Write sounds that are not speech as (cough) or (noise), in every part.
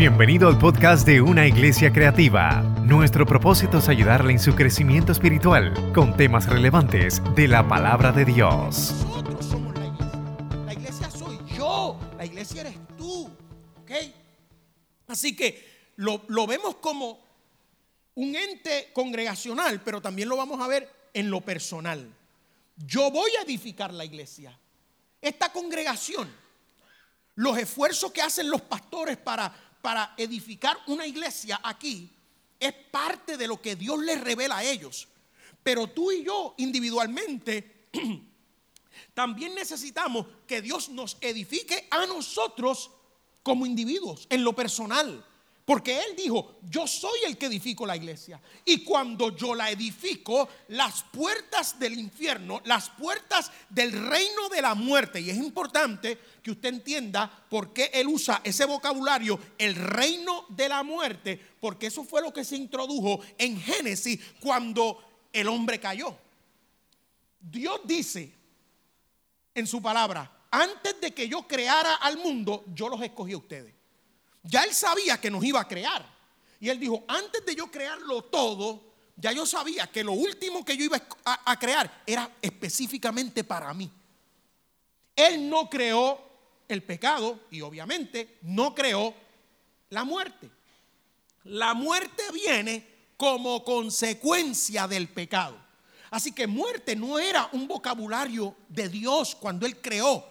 Bienvenido al podcast de Una Iglesia Creativa. Nuestro propósito es ayudarle en su crecimiento espiritual con temas relevantes de la palabra de Dios. Nosotros somos la iglesia. La iglesia soy yo. La iglesia eres tú. ¿Ok? Así que lo, lo vemos como un ente congregacional, pero también lo vamos a ver en lo personal. Yo voy a edificar la iglesia. Esta congregación, los esfuerzos que hacen los pastores para, para edificar una iglesia aquí, es parte de lo que Dios les revela a ellos. Pero tú y yo individualmente (clears throat) también necesitamos que Dios nos edifique a nosotros como individuos, en lo personal. Porque Él dijo, yo soy el que edifico la iglesia. Y cuando yo la edifico, las puertas del infierno, las puertas del reino de la muerte, y es importante que usted entienda por qué Él usa ese vocabulario, el reino de la muerte, porque eso fue lo que se introdujo en Génesis cuando el hombre cayó. Dios dice en su palabra, antes de que yo creara al mundo, yo los escogí a ustedes. Ya él sabía que nos iba a crear. Y él dijo, antes de yo crearlo todo, ya yo sabía que lo último que yo iba a, crear era específicamente para mí. Él no creó el pecado y obviamente no creó la muerte. La muerte viene como consecuencia del pecado. Así que muerte no era un vocabulario de Dios cuando Él creó.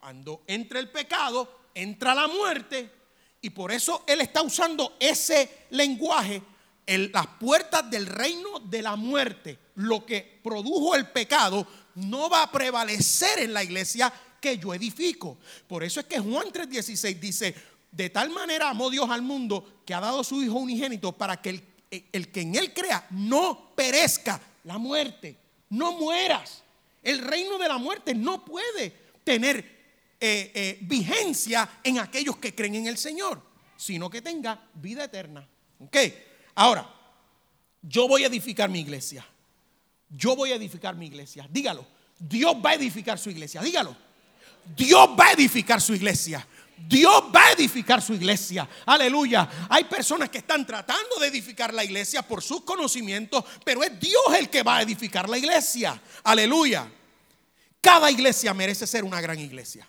Cuando entra el pecado, entra la muerte y por eso Él está usando ese lenguaje, en las puertas del reino de la muerte, lo que produjo el pecado, no va a prevalecer en la iglesia que yo edifico. Por eso es que Juan 3:16 dice, de tal manera amó Dios al mundo que ha dado su Hijo unigénito para que el, el que en Él crea no perezca la muerte, no mueras. El reino de la muerte no puede tener eh, eh, vigencia en aquellos que creen en el Señor, sino que tenga vida eterna. ¿Ok? Ahora, yo voy a edificar mi iglesia. Yo voy a edificar mi iglesia. Dígalo. Dios va a edificar su iglesia. Dígalo. Dios va a edificar su iglesia. Dios va a edificar su iglesia. Aleluya. Hay personas que están tratando de edificar la iglesia por sus conocimientos, pero es Dios el que va a edificar la iglesia. Aleluya. Cada iglesia merece ser una gran iglesia.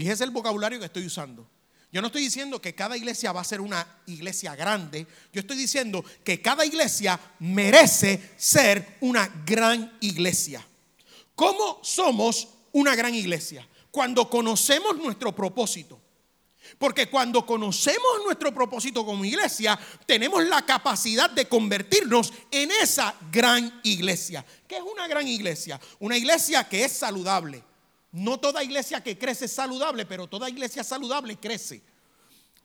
Fíjese el vocabulario que estoy usando. Yo no estoy diciendo que cada iglesia va a ser una iglesia grande. Yo estoy diciendo que cada iglesia merece ser una gran iglesia. ¿Cómo somos una gran iglesia? Cuando conocemos nuestro propósito. Porque cuando conocemos nuestro propósito como iglesia, tenemos la capacidad de convertirnos en esa gran iglesia. ¿Qué es una gran iglesia? Una iglesia que es saludable no toda iglesia que crece es saludable, pero toda iglesia saludable crece.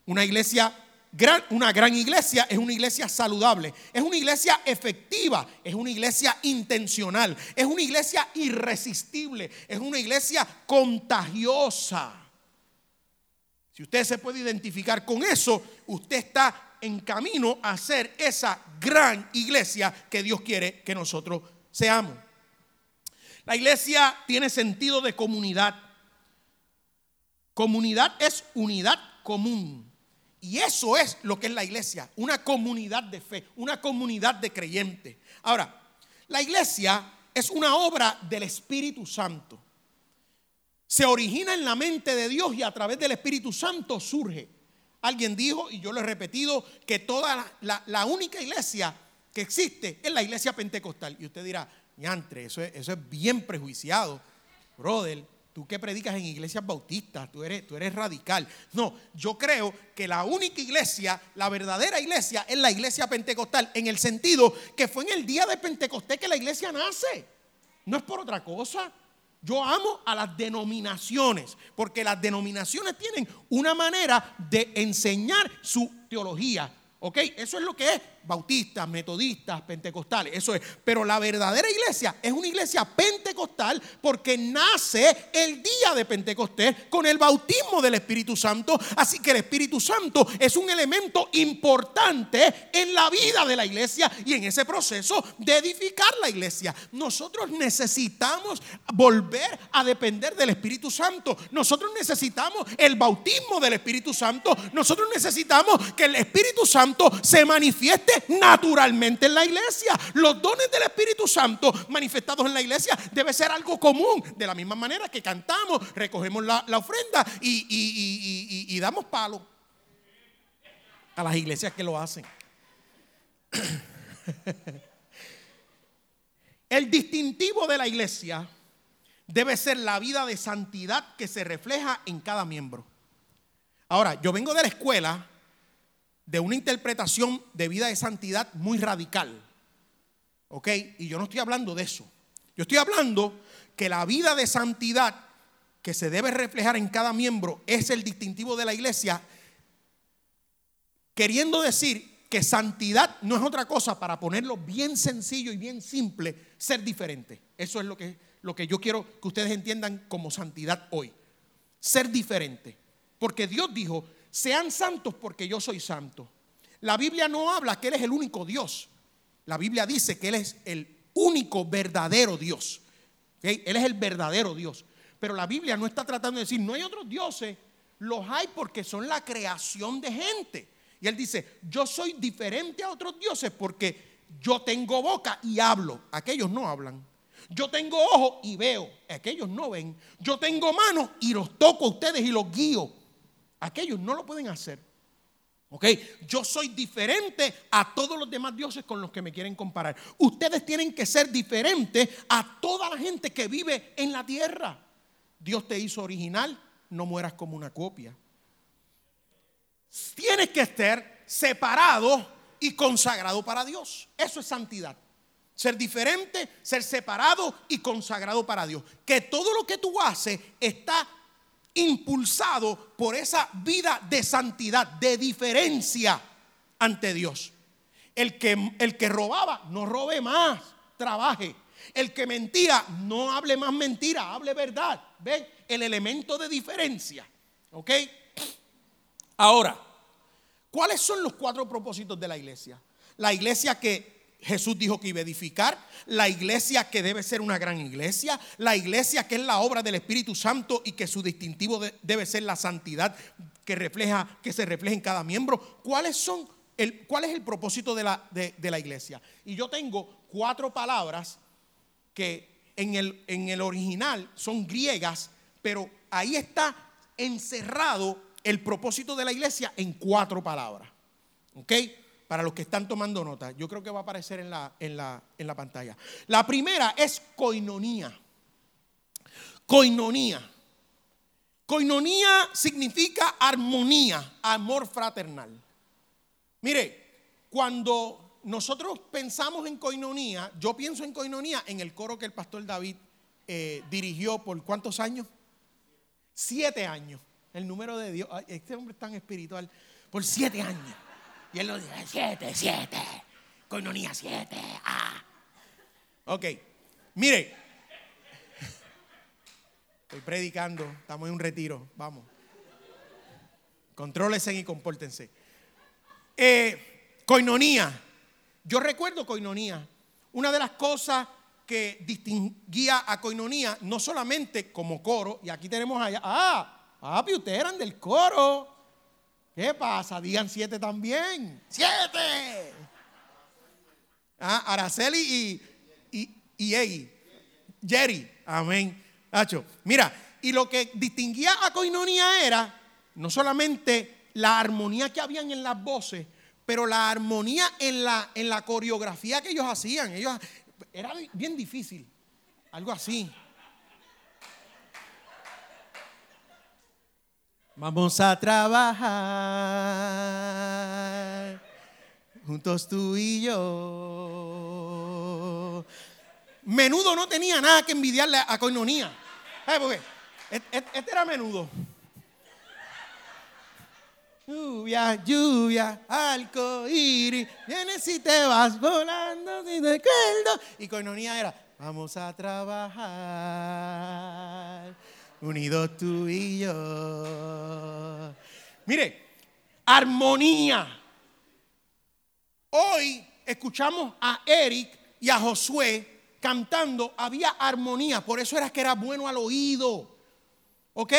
Una iglesia gran, una gran iglesia es una iglesia saludable, es una iglesia efectiva, es una iglesia intencional, es una iglesia irresistible, es una iglesia contagiosa. Si usted se puede identificar con eso, usted está en camino a ser esa gran iglesia que Dios quiere que nosotros seamos. La iglesia tiene sentido de comunidad. Comunidad es unidad común. Y eso es lo que es la iglesia, una comunidad de fe, una comunidad de creyentes. Ahora, la iglesia es una obra del Espíritu Santo. Se origina en la mente de Dios y a través del Espíritu Santo surge. Alguien dijo, y yo lo he repetido, que toda la, la, única iglesia que existe es la iglesia pentecostal. Y usted dirá, Yantre, eso es, eso es bien prejuiciado. Brother, tú que predicas en iglesias bautistas, tú eres, tú eres radical. No, yo creo que la única iglesia, la verdadera iglesia, es la iglesia pentecostal, en el sentido que fue en el día de Pentecostés que la iglesia nace. No es por otra cosa. Yo amo a las denominaciones, porque las denominaciones tienen una manera de enseñar su teología. ¿Ok? Eso es lo que es bautistas, metodistas, pentecostales, eso es. Pero la verdadera iglesia es una iglesia pentecostal porque nace el día de Pentecostés con el bautismo del Espíritu Santo. Así que el Espíritu Santo es un elemento importante en la vida de la iglesia y en ese proceso de edificar la iglesia. Nosotros necesitamos volver a depender del Espíritu Santo. Nosotros necesitamos el bautismo del Espíritu Santo. Nosotros necesitamos que el Espíritu Santo se manifieste naturalmente en la iglesia. Los dones del Espíritu Santo manifestados en la iglesia debe ser algo común. De la misma manera que cantamos, recogemos la, ofrenda y, y damos palo a las iglesias que lo hacen. El distintivo de la iglesia debe ser la vida de santidad que se refleja en cada miembro. Ahora, yo vengo de la escuela de una interpretación de vida de santidad muy radical. ¿Ok? Y yo no estoy hablando de eso. Yo estoy hablando que la vida de santidad que se debe reflejar en cada miembro es el distintivo de la iglesia, queriendo decir que santidad no es otra cosa, para ponerlo bien sencillo y bien simple, ser diferente. Eso es lo que, lo que yo quiero que ustedes entiendan como santidad hoy. Ser diferente. Porque Dios dijo, sean santos porque yo soy santo. La Biblia no habla que Él es el único Dios. La Biblia dice que Él es el único verdadero Dios. Él es el verdadero Dios. Pero la Biblia no está tratando de decir, no hay otros dioses. Los hay porque son la creación de gente. Y Él dice, yo soy diferente a otros dioses porque yo tengo boca y hablo. Aquellos no hablan. Yo tengo ojos y veo. Aquellos no ven. Yo tengo manos y los toco a ustedes y los guío. Aquellos no lo pueden hacer. ¿Ok? Yo soy diferente a todos los demás dioses con los que me quieren comparar. Ustedes tienen que ser diferentes a toda la gente que vive en la tierra. Dios te hizo original, no mueras como una copia. Tienes que estar separado y consagrado para Dios. Eso es santidad. Ser diferente, ser separado y consagrado para Dios. Que todo lo que tú haces está impulsado por esa vida de santidad, de diferencia ante Dios. El que, el que robaba, no robe más, trabaje. El que mentía, no hable más mentira, hable verdad. ¿Ven? El elemento de diferencia. ¿Ok? Ahora, ¿cuáles son los cuatro propósitos de la iglesia? La iglesia que Jesús dijo que iba a edificar, la iglesia que debe ser una gran iglesia, la iglesia que es la obra del Espíritu Santo y que su distintivo debe ser la santidad que refleja, que se refleja en cada miembro. ¿Cuáles son el, ¿Cuál es el propósito de la, de, la iglesia? Y yo tengo cuatro palabras que en el, en el original son griegas, pero ahí está encerrado el propósito de la iglesia en cuatro palabras. ¿Ok? Para los que están tomando nota. Yo creo que va a aparecer en la, en la, en la pantalla. La primera es coinonía. Coinonía. Coinonía significa armonía, amor fraternal. Mire, cuando nosotros pensamos en coinonía, yo pienso en coinonía en el coro que el pastor David eh, dirigió por cuántos años? Siete años. El número de Dios. Este hombre es tan espiritual. Por siete años. Y él lo dice, siete, siete, coinonía siete. Ah. Ok, mire, estoy predicando, estamos en un retiro, vamos. Contrólense y compórtense. Eh, coinonía, yo recuerdo coinonía. Una de las cosas que distinguía a coinonía, no solamente como coro, y aquí tenemos allá, ah, papi, ustedes eran del coro. ¿Qué pasa? Digan siete también. ¡Siete! Ah, Araceli y, y, y Jerry. Amén. Mira, y lo que distinguía a Coinonía era no solamente la armonía que habían en las voces, pero la armonía en la, en la coreografía que ellos hacían. Ellos, era bien difícil. Algo así. Vamos a trabajar juntos tú y yo. Menudo no tenía nada que envidiarle a Coinonía. Porque este era menudo. Lluvia, lluvia, arco iris, vienes y te vas volando sin recuerdo. Y coinonía era, vamos a trabajar, unidos tú y yo. Mire, armonía. Hoy escuchamos a Eric y a Josué cantando, había armonía, por eso era que era bueno al oído. ¿Ok?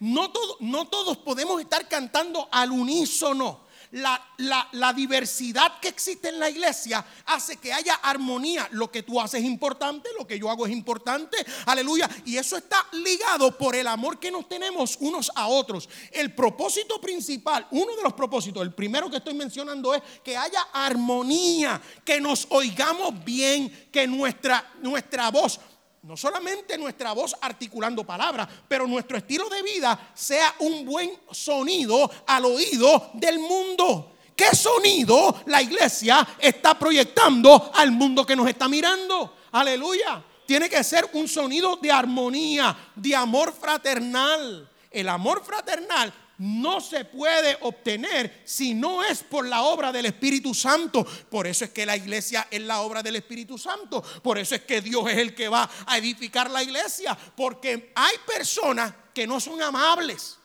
no, no todos podemos estar cantando al unísono. La, la, diversidad que existe en la iglesia hace que haya armonía. Lo que tú haces es importante, lo que yo hago es importante. Aleluya. Y eso está ligado por el amor que nos tenemos unos a otros. El propósito principal, uno de los propósitos, el primero que estoy mencionando es que haya armonía, que nos oigamos bien, que nuestra, nuestra voz no solamente nuestra voz articulando palabras, pero nuestro estilo de vida sea un buen sonido al oído del mundo. ¿Qué sonido la iglesia está proyectando al mundo que nos está mirando? Aleluya. Tiene que ser un sonido de armonía, de amor fraternal. El amor fraternal no se puede obtener si no es por la obra del Espíritu Santo. Por eso es que la iglesia es la obra del Espíritu Santo. Por eso es que Dios es el que va a edificar la iglesia. Porque hay personas que no son amables.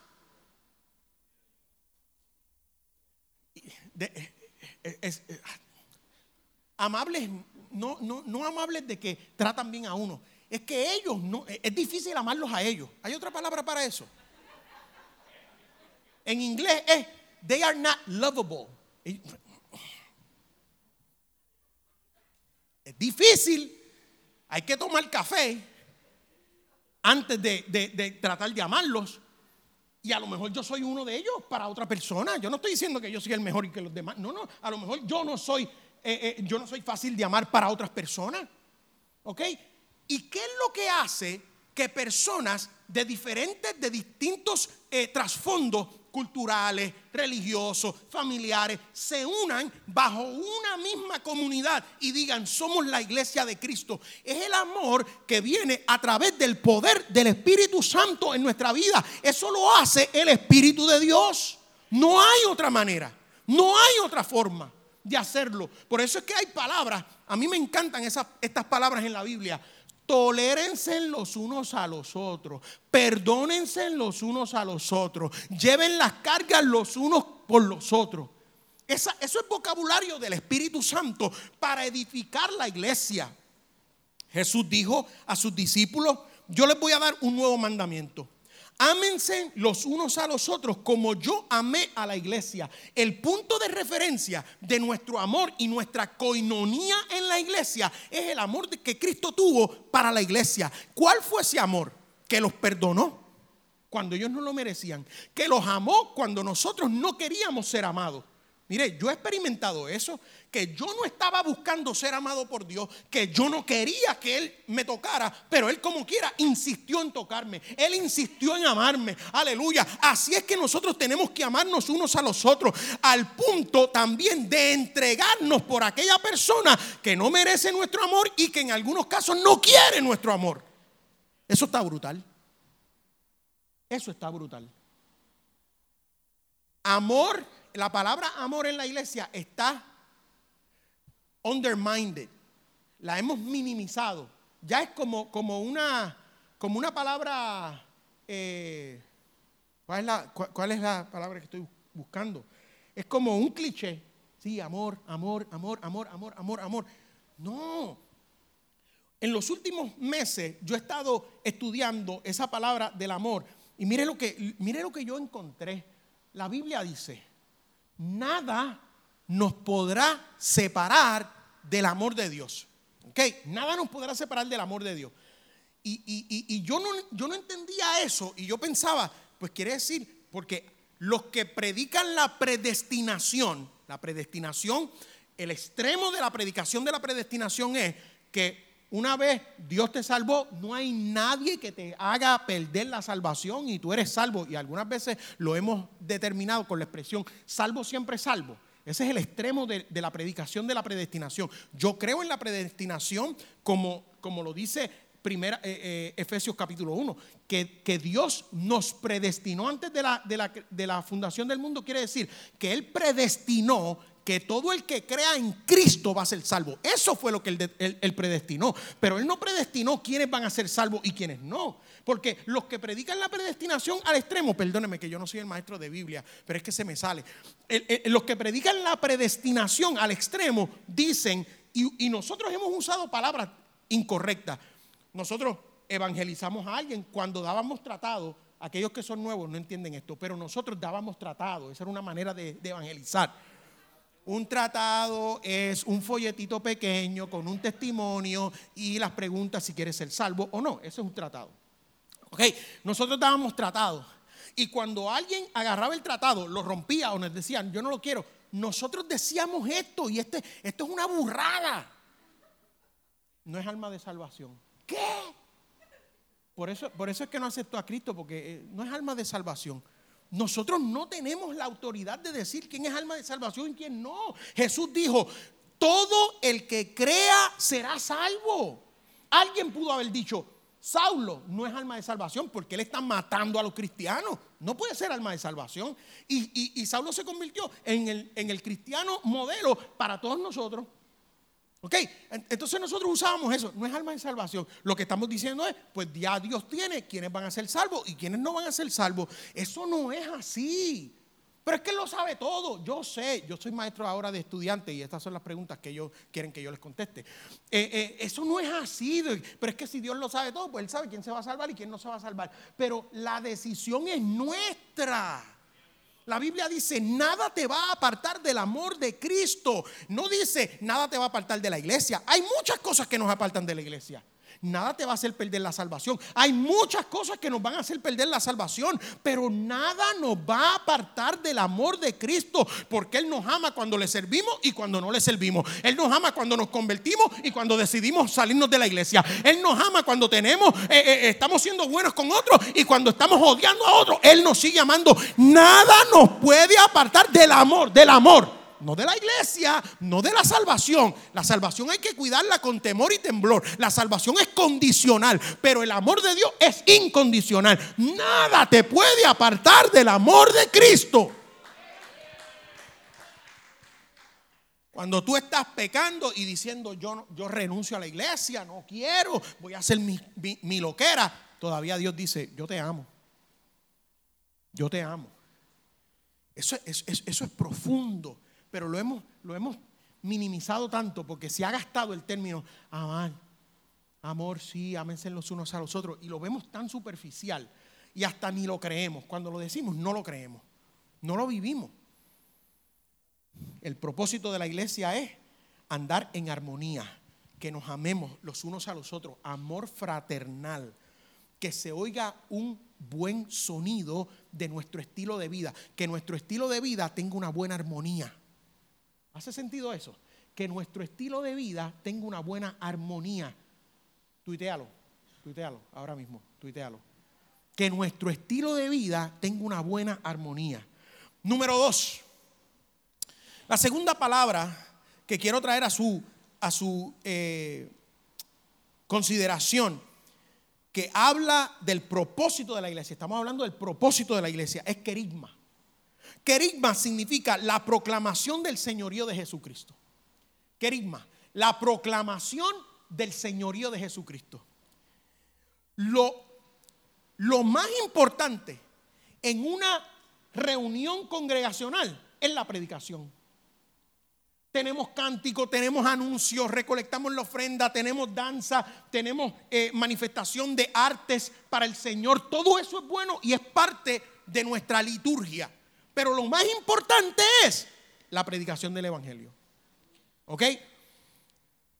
Eh, eh, eh, amables, no, no, no amables de que tratan bien a uno. Es que ellos no, es difícil amarlos a ellos. ¿Hay otra palabra para eso? En inglés es, they are not lovable. Es difícil. Hay que tomar café antes de, tratar de amarlos. Y a lo mejor yo soy uno de ellos para otra persona. Yo no estoy diciendo que yo soy el mejor y que los demás. No, no. A lo mejor yo no soy, eh, eh, yo no soy fácil de amar para otras personas. ¿Ok? ¿Y qué es lo que hace que personas de diferentes, de distintos eh, trasfondos culturales, religiosos, familiares, se unan bajo una misma comunidad y digan, somos la iglesia de Cristo. Es el amor que viene a través del poder del Espíritu Santo en nuestra vida. Eso lo hace el Espíritu de Dios. No hay otra manera, no hay otra forma de hacerlo. Por eso es que hay palabras, a mí me encantan esas, estas palabras en la Biblia Tolérense los unos a los otros. Perdónense los unos a los otros. Lleven las cargas los unos por los otros. eso es vocabulario del Espíritu Santo para edificar la iglesia. Jesús dijo a sus discípulos, yo les voy a dar un nuevo mandamiento. Ámense los unos a los otros como yo amé a la iglesia. El punto de referencia de nuestro amor y nuestra coinonía en la iglesia es el amor que Cristo tuvo para la iglesia. ¿Cuál fue ese amor? Que los perdonó cuando ellos no lo merecían. Que los amó cuando nosotros no queríamos ser amados. Mire, yo he experimentado eso, que yo no estaba buscando ser amado por Dios, que yo no quería que Él me tocara, pero Él como quiera insistió en tocarme, Él insistió en amarme, aleluya. Así es que nosotros tenemos que amarnos unos a los otros, al punto también de entregarnos por aquella persona que no merece nuestro amor y que en algunos casos no quiere nuestro amor. Eso está brutal. Eso está brutal. Amor la palabra amor en la iglesia está undermined. La hemos minimizado. Ya es como, como, una, como una palabra. Eh, ¿cuál, es la, ¿Cuál es la palabra que estoy buscando? Es como un cliché. Sí, amor, amor, amor, amor, amor, amor, amor. No. En los últimos meses yo he estado estudiando esa palabra del amor. Y mire lo que, mire lo que yo encontré. La Biblia dice, nada nos podrá separar del amor de Dios. ¿Ok? Nada nos podrá separar del amor de Dios. Y, yo, no, yo no entendía eso y yo pensaba, pues quiere decir, porque los que predican la predestinación, la predestinación, el extremo de la predicación de la predestinación es que una vez Dios te salvó, no hay nadie que te haga perder la salvación y tú eres salvo. Y algunas veces lo hemos determinado con la expresión salvo siempre salvo. Ese es el extremo de, la predicación de la predestinación. Yo creo en la predestinación como, como lo dice primera, eh, eh, Efesios capítulo 1, que, que, Dios nos predestinó antes de la, de, la, de la fundación del mundo, quiere decir que Él predestinó que todo el que crea en Cristo va a ser salvo. Eso fue lo que él, predestinó. Pero él no predestinó quiénes van a ser salvos y quiénes no. Porque los que predican la predestinación al extremo, perdóneme que yo no soy el maestro de Biblia, pero es que se me sale. los que predican la predestinación al extremo dicen, y, nosotros hemos usado palabras incorrectas. Nosotros evangelizamos a alguien cuando dábamos tratado. Aquellos que son nuevos no entienden esto, pero nosotros dábamos tratado. Esa era una manera de evangelizar. Un tratado es un folletito pequeño con un testimonio y las preguntas si quieres ser salvo o no. Eso es un tratado. Ok, nosotros dábamos tratado. Y cuando alguien agarraba el tratado, lo rompía o nos decían, yo no lo quiero, nosotros decíamos esto y este, esto es una burrada. No es alma de salvación. ¿Qué? Por eso, por eso es que no aceptó a Cristo, porque eh, no es alma de salvación. Nosotros no tenemos la autoridad de decir quién es alma de salvación y quién no. Jesús dijo, todo el que crea será salvo. Alguien pudo haber dicho, Saulo no es alma de salvación porque él está matando a los cristianos. No puede ser alma de salvación. Y, Saulo se convirtió en el, en el cristiano modelo para todos nosotros. ¿Ok? Entonces nosotros usábamos eso, no es alma de salvación. Lo que estamos diciendo es, pues ya Dios tiene quienes van a ser salvos y quienes no van a ser salvos. Eso no es así. Pero es que Él lo sabe todo. Yo sé, yo soy maestro ahora de estudiantes y estas son las preguntas que ellos quieren que yo les conteste. Eh, eh, eso no es así. Pero es que si Dios lo sabe todo, pues Él sabe quién se va a salvar y quién no se va a salvar. Pero la decisión es nuestra. La Biblia dice, nada te va a apartar del amor de Cristo. No dice, nada te va a apartar de la iglesia. Hay muchas cosas que nos apartan de la iglesia. Nada te va a hacer perder la salvación. Hay muchas cosas que nos van a hacer perder la salvación, pero nada nos va a apartar del amor de Cristo, porque Él nos ama cuando le servimos y cuando no le servimos. Él nos ama cuando nos convertimos y cuando decidimos salirnos de la iglesia. Él nos ama cuando tenemos, eh, eh, estamos siendo buenos con otros y cuando estamos odiando a otros. Él nos sigue amando. Nada nos puede apartar del amor, del amor no de la iglesia, no de la salvación. La salvación hay que cuidarla con temor y temblor. La salvación es condicional, pero el amor de Dios es incondicional. Nada te puede apartar del amor de Cristo. Cuando tú estás pecando y diciendo yo, yo renuncio a la iglesia, no quiero, voy a hacer mi, loquera, todavía Dios dice, yo te amo. Yo te amo. Eso, eso es profundo pero lo hemos, lo hemos minimizado tanto porque se ha gastado el término amar. Amor, sí, ámense los unos a los otros. Y lo vemos tan superficial y hasta ni lo creemos. Cuando lo decimos, no lo creemos. No lo vivimos. El propósito de la iglesia es andar en armonía, que nos amemos los unos a los otros, amor fraternal, que se oiga un buen sonido de nuestro estilo de vida, que nuestro estilo de vida tenga una buena armonía. ¿Hace sentido eso? Que nuestro estilo de vida tenga una buena armonía. Tuitealo, tuitealo, ahora mismo, tuitealo. Que nuestro estilo de vida tenga una buena armonía. Número dos, la segunda palabra que quiero traer a su, a su eh, consideración, que habla del propósito de la iglesia, estamos hablando del propósito de la iglesia, es querigma. Querigma significa la proclamación del señorío de Jesucristo. Querigma, la proclamación del señorío de Jesucristo. Lo, lo más importante en una reunión congregacional es la predicación. Tenemos cántico, tenemos anuncios, recolectamos la ofrenda, tenemos danza, tenemos eh, manifestación de artes para el Señor. Todo eso es bueno y es parte de nuestra liturgia. Pero lo más importante es la predicación del Evangelio. ¿Ok?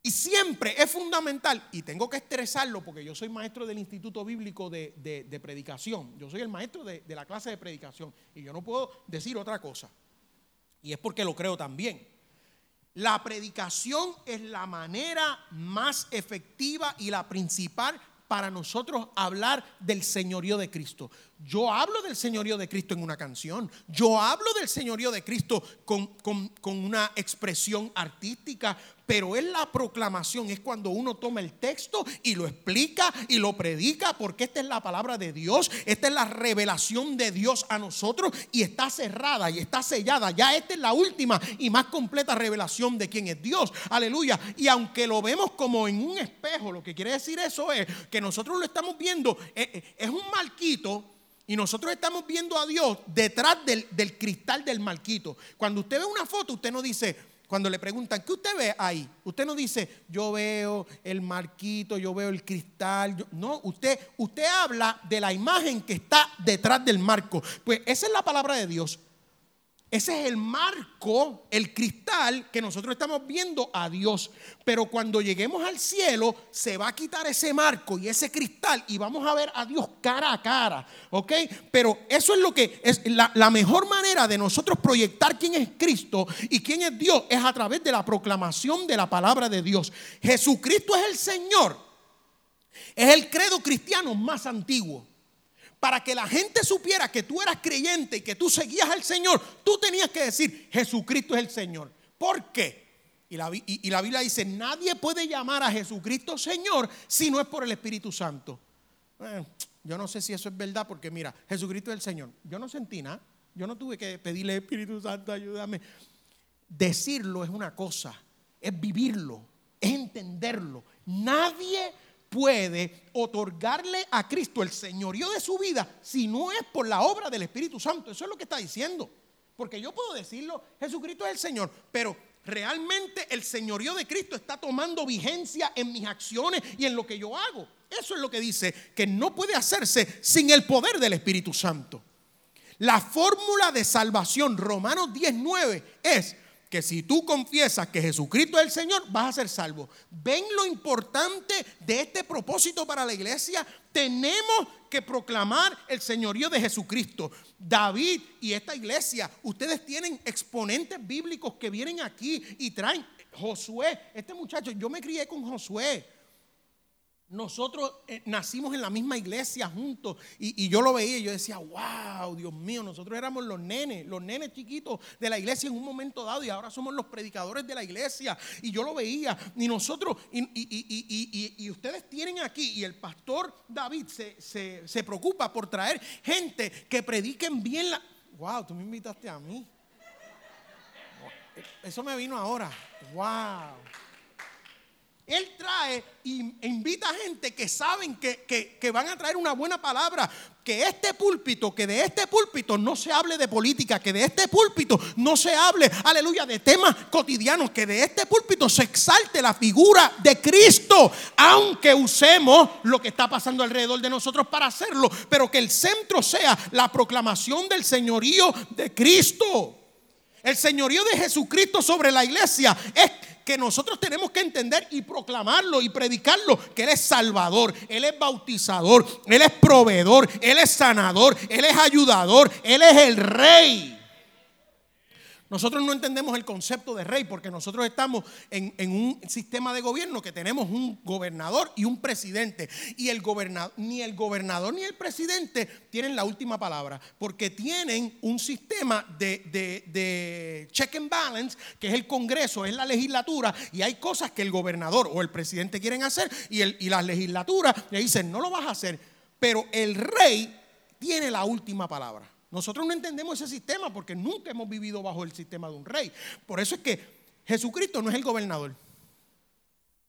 Y siempre es fundamental, y tengo que estresarlo porque yo soy maestro del Instituto Bíblico de, Predicación. Yo soy el maestro de, de la clase de predicación y yo no puedo decir otra cosa. Y es porque lo creo también. La predicación es la manera más efectiva y la principal para nosotros hablar del señorío de Cristo. Yo hablo del señorío de Cristo en una canción. Yo hablo del señorío de Cristo con, con, una expresión artística. Pero es la proclamación, es cuando uno toma el texto y lo explica y lo predica, porque esta es la palabra de Dios, esta es la revelación de Dios a nosotros y está cerrada y está sellada. Ya esta es la última y más completa revelación de quién es Dios. Aleluya. Y aunque lo vemos como en un espejo, lo que quiere decir eso es que nosotros lo estamos viendo, eh, eh, es un marquito y nosotros estamos viendo a Dios detrás del, cristal del marquito. Cuando usted ve una foto, usted no dice, cuando le preguntan, ¿qué usted ve ahí? Usted no dice, yo veo el marquito, yo veo el cristal. no, usted, usted habla de la imagen que está detrás del marco. Pues esa es la palabra de Dios. Ese es el marco, el cristal que nosotros estamos viendo a Dios. Pero cuando lleguemos al cielo, se va a quitar ese marco y ese cristal y vamos a ver a Dios cara a cara. ¿Ok? Pero eso es lo que es la, la mejor manera de nosotros proyectar quién es Cristo y quién es Dios es a través de la proclamación de la palabra de Dios. Jesucristo es el Señor. Es el credo cristiano más antiguo para que la gente supiera que tú eras creyente y que tú seguías al Señor, tú tenías que decir, Jesucristo es el Señor. ¿Por qué? Y la, Biblia dice, nadie puede llamar a Jesucristo Señor si no es por el Espíritu Santo. yo no sé si eso es verdad porque mira, Jesucristo es el Señor. Yo no sentí nada. Yo no tuve que pedirle Espíritu Santo, ayúdame. Decirlo es una cosa, es vivirlo, es entenderlo. Nadie puede otorgarle a Cristo el señorío de su vida si no es por la obra del Espíritu Santo. Eso es lo que está diciendo. Porque yo puedo decirlo, Jesucristo es el Señor, pero realmente el señorío de Cristo está tomando vigencia en mis acciones y en lo que yo hago. Eso es lo que dice, que no puede hacerse sin el poder del Espíritu Santo. La fórmula de salvación, Romanos 19, es que si tú confiesas que Jesucristo es el Señor, vas a ser salvo. ¿Ven lo importante de este propósito para la iglesia? Tenemos que proclamar el señorío de Jesucristo. David y esta iglesia, ustedes tienen exponentes bíblicos que vienen aquí y traen Josué. Este muchacho, yo me crié con Josué. Nosotros eh, nacimos en la misma iglesia juntos y, yo lo veía y yo decía, wow, Dios mío, nosotros éramos los nenes, los nenes chiquitos de la iglesia en un momento dado y ahora somos los predicadores de la iglesia y yo lo veía y nosotros, y, ustedes tienen aquí y el pastor David se, se preocupa por traer gente que prediquen bien la... Wow, tú me invitaste a mí. Eso me vino ahora. Wow. Él trae e invita a gente que saben que, van a traer una buena palabra. Que este púlpito, que de este púlpito no se hable de política, que de este púlpito no se hable, aleluya, de temas cotidianos, que de este púlpito se exalte la figura de Cristo, aunque usemos lo que está pasando alrededor de nosotros para hacerlo, pero que el centro sea la proclamación del señorío de Cristo. El señorío de Jesucristo sobre la iglesia es que nosotros tenemos que entender y proclamarlo y predicarlo, que Él es salvador, Él es bautizador, Él es proveedor, Él es sanador, Él es ayudador, Él es el rey. Nosotros no entendemos el concepto de rey porque nosotros estamos en, un sistema de gobierno que tenemos un gobernador y un presidente. Y el gobernador, ni el gobernador ni el presidente tienen la última palabra porque tienen un sistema de, check and balance que es el Congreso, es la legislatura y hay cosas que el gobernador o el presidente quieren hacer y, el, y la legislatura le dicen no lo vas a hacer. Pero el rey tiene la última palabra. Nosotros no entendemos ese sistema porque nunca hemos vivido bajo el sistema de un rey. Por eso es que Jesucristo no es el gobernador.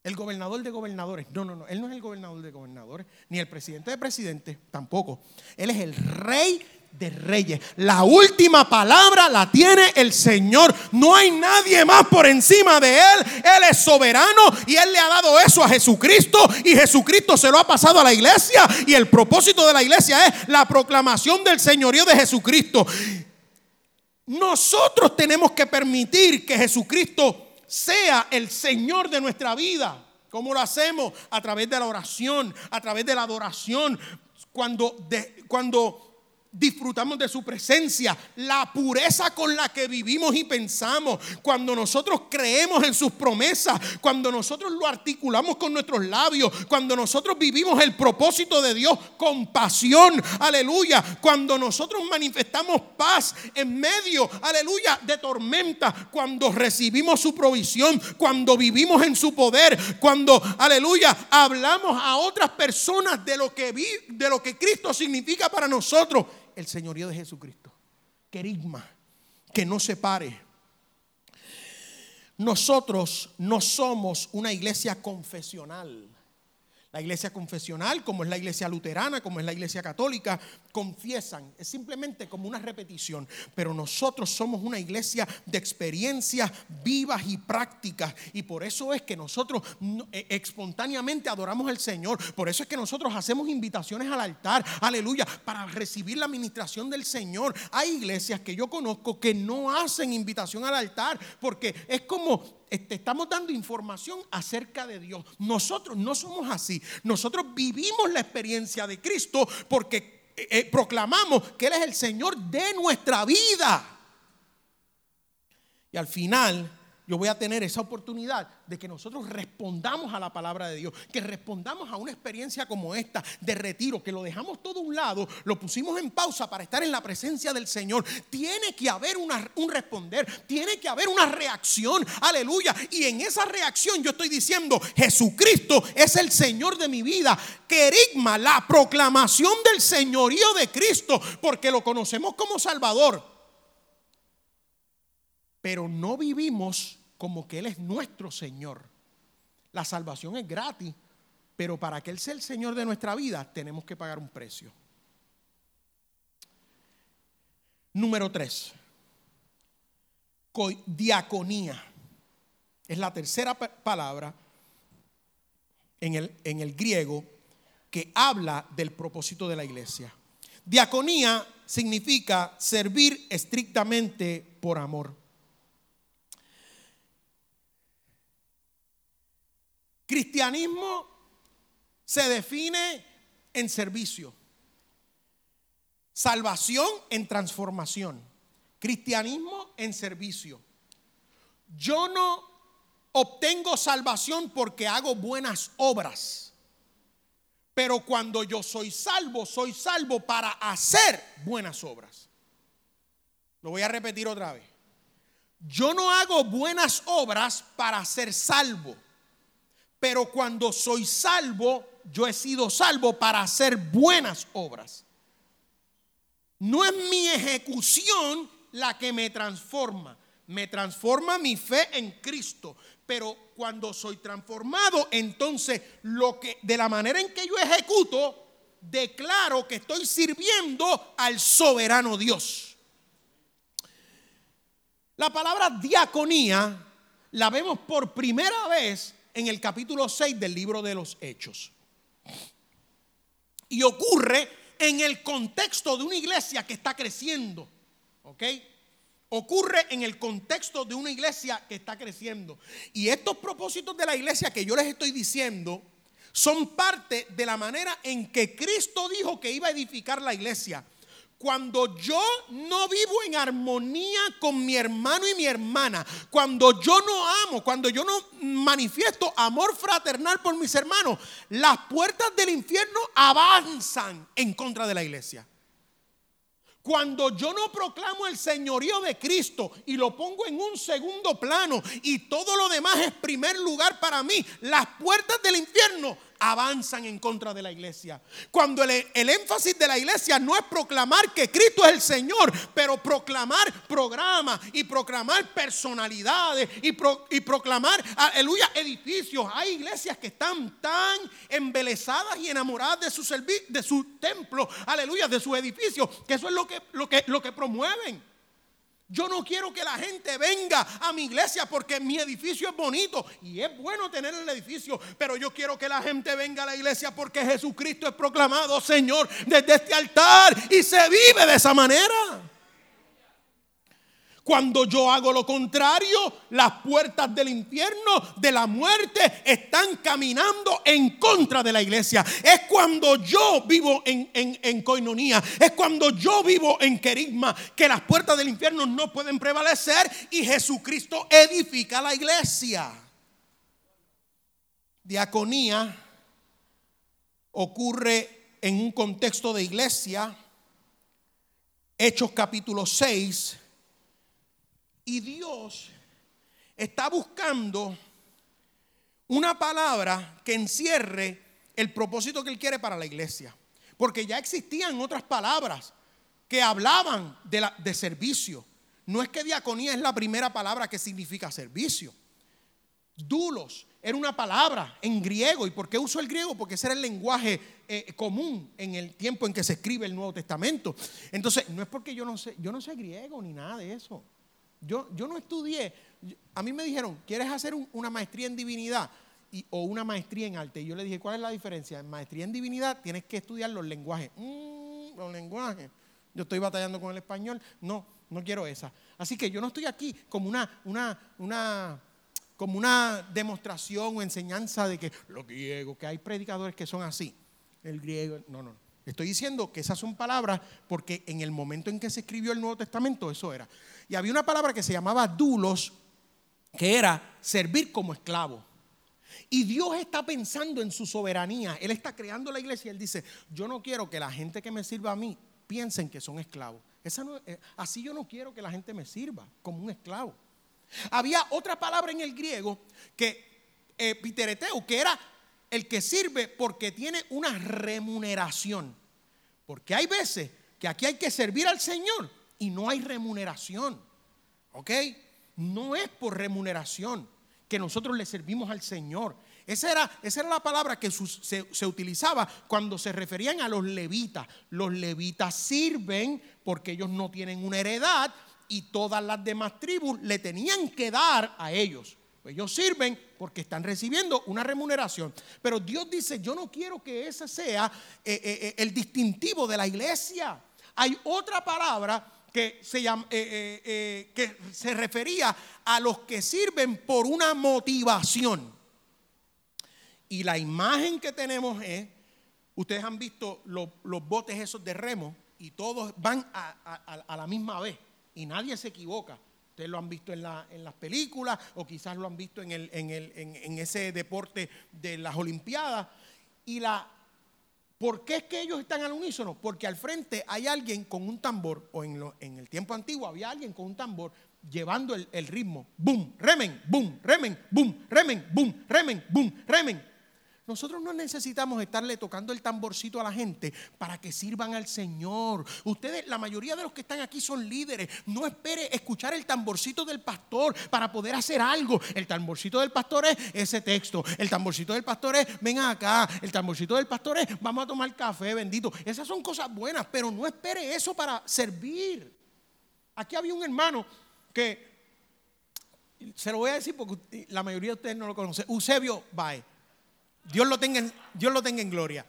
El gobernador de gobernadores. No, no, no. Él no es el gobernador de gobernadores. Ni el presidente de presidentes. Tampoco. Él es el rey de reyes. La última palabra la tiene el Señor. No hay nadie más por encima de Él. Él es soberano y Él le ha dado eso a Jesucristo y Jesucristo se lo ha pasado a la iglesia. Y el propósito de la iglesia es la proclamación del señorío de Jesucristo. Nosotros tenemos que permitir que Jesucristo sea el Señor de nuestra vida. ¿Cómo lo hacemos? A través de la oración, a través de la adoración. Cuando, de, cuando disfrutamos de su presencia, la pureza con la que vivimos y pensamos, cuando nosotros creemos en sus promesas, cuando nosotros lo articulamos con nuestros labios, cuando nosotros vivimos el propósito de Dios con pasión, aleluya, cuando nosotros manifestamos paz en medio, aleluya, de tormenta, cuando recibimos su provisión, cuando vivimos en su poder, cuando, aleluya, hablamos a otras personas de lo que, de lo que Cristo significa para nosotros el señorío de Jesucristo. Querigma, que no se pare. Nosotros no somos una iglesia confesional. La iglesia confesional, como es la iglesia luterana, como es la iglesia católica, confiesan. Es simplemente como una repetición. Pero nosotros somos una iglesia de experiencias vivas y prácticas. Y por eso es que nosotros eh, espontáneamente adoramos al Señor. Por eso es que nosotros hacemos invitaciones al altar. Aleluya. Para recibir la administración del Señor. Hay iglesias que yo conozco que no hacen invitación al altar. Porque es como este, estamos dando información acerca de Dios. Nosotros no somos así. Nosotros vivimos la experiencia de Cristo porque eh, proclamamos que Él es el Señor de nuestra vida. Y al final yo voy a tener esa oportunidad de que nosotros respondamos a la palabra de Dios, que respondamos a una experiencia como esta de retiro, que lo dejamos todo a un lado, lo pusimos en pausa para estar en la presencia del Señor. Tiene que haber un responder, tiene que haber una reacción, aleluya. Y en esa reacción yo estoy diciendo, Jesucristo es el Señor de mi vida. Querigma, la proclamación del señorío de Cristo, porque lo conocemos como Salvador pero no vivimos como que Él es nuestro Señor. La salvación es gratis, pero para que Él sea el Señor de nuestra vida tenemos que pagar un precio. Número tres, diaconía. Es la tercera palabra en el, en el griego que habla del propósito de la iglesia. Diaconía significa servir estrictamente por amor. Cristianismo se define en servicio. Salvación en transformación. Cristianismo en servicio. Yo no obtengo salvación porque hago buenas obras. Pero cuando yo soy salvo, soy salvo para hacer buenas obras. Lo voy a repetir otra vez. Yo no hago buenas obras para ser salvo. Pero cuando soy salvo, yo he sido salvo para hacer buenas obras. No es mi ejecución la que me transforma. Me transforma mi fe en Cristo. Pero cuando soy transformado, entonces lo que de la manera en que yo ejecuto, declaro que estoy sirviendo al soberano Dios. La palabra diaconía la vemos por primera vez en el capítulo 6 del libro de los Hechos. Y ocurre en el contexto de una iglesia que está creciendo. ¿Ok? Ocurre en el contexto de una iglesia que está creciendo. Y estos propósitos de la iglesia que yo les estoy diciendo son parte de la manera en que Cristo dijo que iba a edificar la iglesia. Cuando yo no vivo en armonía con mi hermano y mi hermana, cuando yo no amo, cuando yo no manifiesto amor fraternal por mis hermanos, las puertas del infierno avanzan en contra de la iglesia. Cuando yo no proclamo el señorío de Cristo y lo pongo en un segundo plano y todo lo demás es primer lugar para mí, las puertas del infierno avanzan en contra de la iglesia. Cuando el, énfasis de la iglesia no es proclamar que Cristo es el Señor, pero proclamar programas y proclamar personalidades y, y proclamar, aleluya, edificios. Hay iglesias que están tan embelesadas y enamoradas de su, de su templo, aleluya, de su edificio, que eso es lo que, lo que, lo que promueven. Yo no quiero que la gente venga a mi iglesia porque mi edificio es bonito y es bueno tener el edificio, pero yo quiero que la gente venga a la iglesia porque Jesucristo es proclamado Señor desde este altar y se vive de esa manera. Cuando yo hago lo contrario, las puertas del infierno, de la muerte, están caminando en contra de la iglesia. Es cuando yo vivo en, en, coinonía, es cuando yo vivo en querigma, que las puertas del infierno no pueden prevalecer y Jesucristo edifica la iglesia. Diaconía ocurre en un contexto de iglesia. Hechos capítulo 6 y Dios está buscando una palabra que encierre el propósito que Él quiere para la iglesia. Porque ya existían otras palabras que hablaban de, servicio. No es que diaconía es la primera palabra que significa servicio. Dulos era una palabra en griego. ¿Y por qué uso el griego? Porque ese era el lenguaje eh, común en el tiempo en que se escribe el Nuevo Testamento. Entonces, no es porque yo no sé, yo no sé griego ni nada de eso. Yo, yo no estudié. A mí me dijeron, ¿quieres hacer una maestría en divinidad? o una maestría en arte. Y yo le dije, ¿cuál es la diferencia? En maestría en divinidad tienes que estudiar los lenguajes. Mm, los lenguajes. Yo estoy batallando con el español. No, no quiero esa. Así que yo no estoy aquí como una, una, una, como una demostración o enseñanza de que lo griego, que hay predicadores que son así. El griego, no, no. Estoy diciendo que esas son palabras porque en el momento en que se escribió el Nuevo Testamento eso era. Y había una palabra que se llamaba dulos, que era servir como esclavo. Y Dios está pensando en su soberanía. Él está creando la iglesia. Él dice, yo no quiero que la gente que me sirva a mí piensen que son esclavos. Eh, así yo no quiero que la gente me sirva como un esclavo. Había otra palabra en el griego que eh, que era el que sirve porque tiene una remuneración. Porque hay veces que aquí hay que servir al Señor y no hay remuneración. ¿Ok? No es por remuneración que nosotros le servimos al Señor. Esa era, esa era la palabra que se, se, utilizaba cuando se referían a los levitas. Los levitas sirven porque ellos no tienen una heredad y todas las demás tribus le tenían que dar a ellos. Ellos sirven porque están recibiendo una remuneración. Pero Dios dice, yo no quiero que ese sea eh, eh, eh, el distintivo de la iglesia. Hay otra palabra que se, que se refería a los que sirven por una motivación. Y la imagen que tenemos es, ustedes han visto los, botes esos de remo y todos van a la misma vez y nadie se equivoca. Ustedes lo han visto en, las películas o quizás lo han visto en, ese deporte de las Olimpiadas. Y la, ¿Por qué es que ellos están al unísono? Porque al frente hay alguien con un tambor, o en, en el tiempo antiguo había alguien con un tambor llevando el, el ritmo. Boom, remen, boom, remen, boom, remen, boom, remen, boom, remen. Nosotros no necesitamos estarle tocando el tamborcito a la gente para que sirvan al Señor. Ustedes, la mayoría de los que están aquí son líderes. No espere escuchar el tamborcito del pastor para poder hacer algo. El tamborcito del pastor es ese texto. El tamborcito del pastor es, ven acá. El tamborcito del pastor es, vamos a tomar café, bendito. Esas son cosas buenas, pero no espere eso para servir. Aquí había un hermano que, se lo voy a decir porque la mayoría de ustedes no lo conocen, Eusebio Bae. Dios lo tenga, Dios lo en gloria.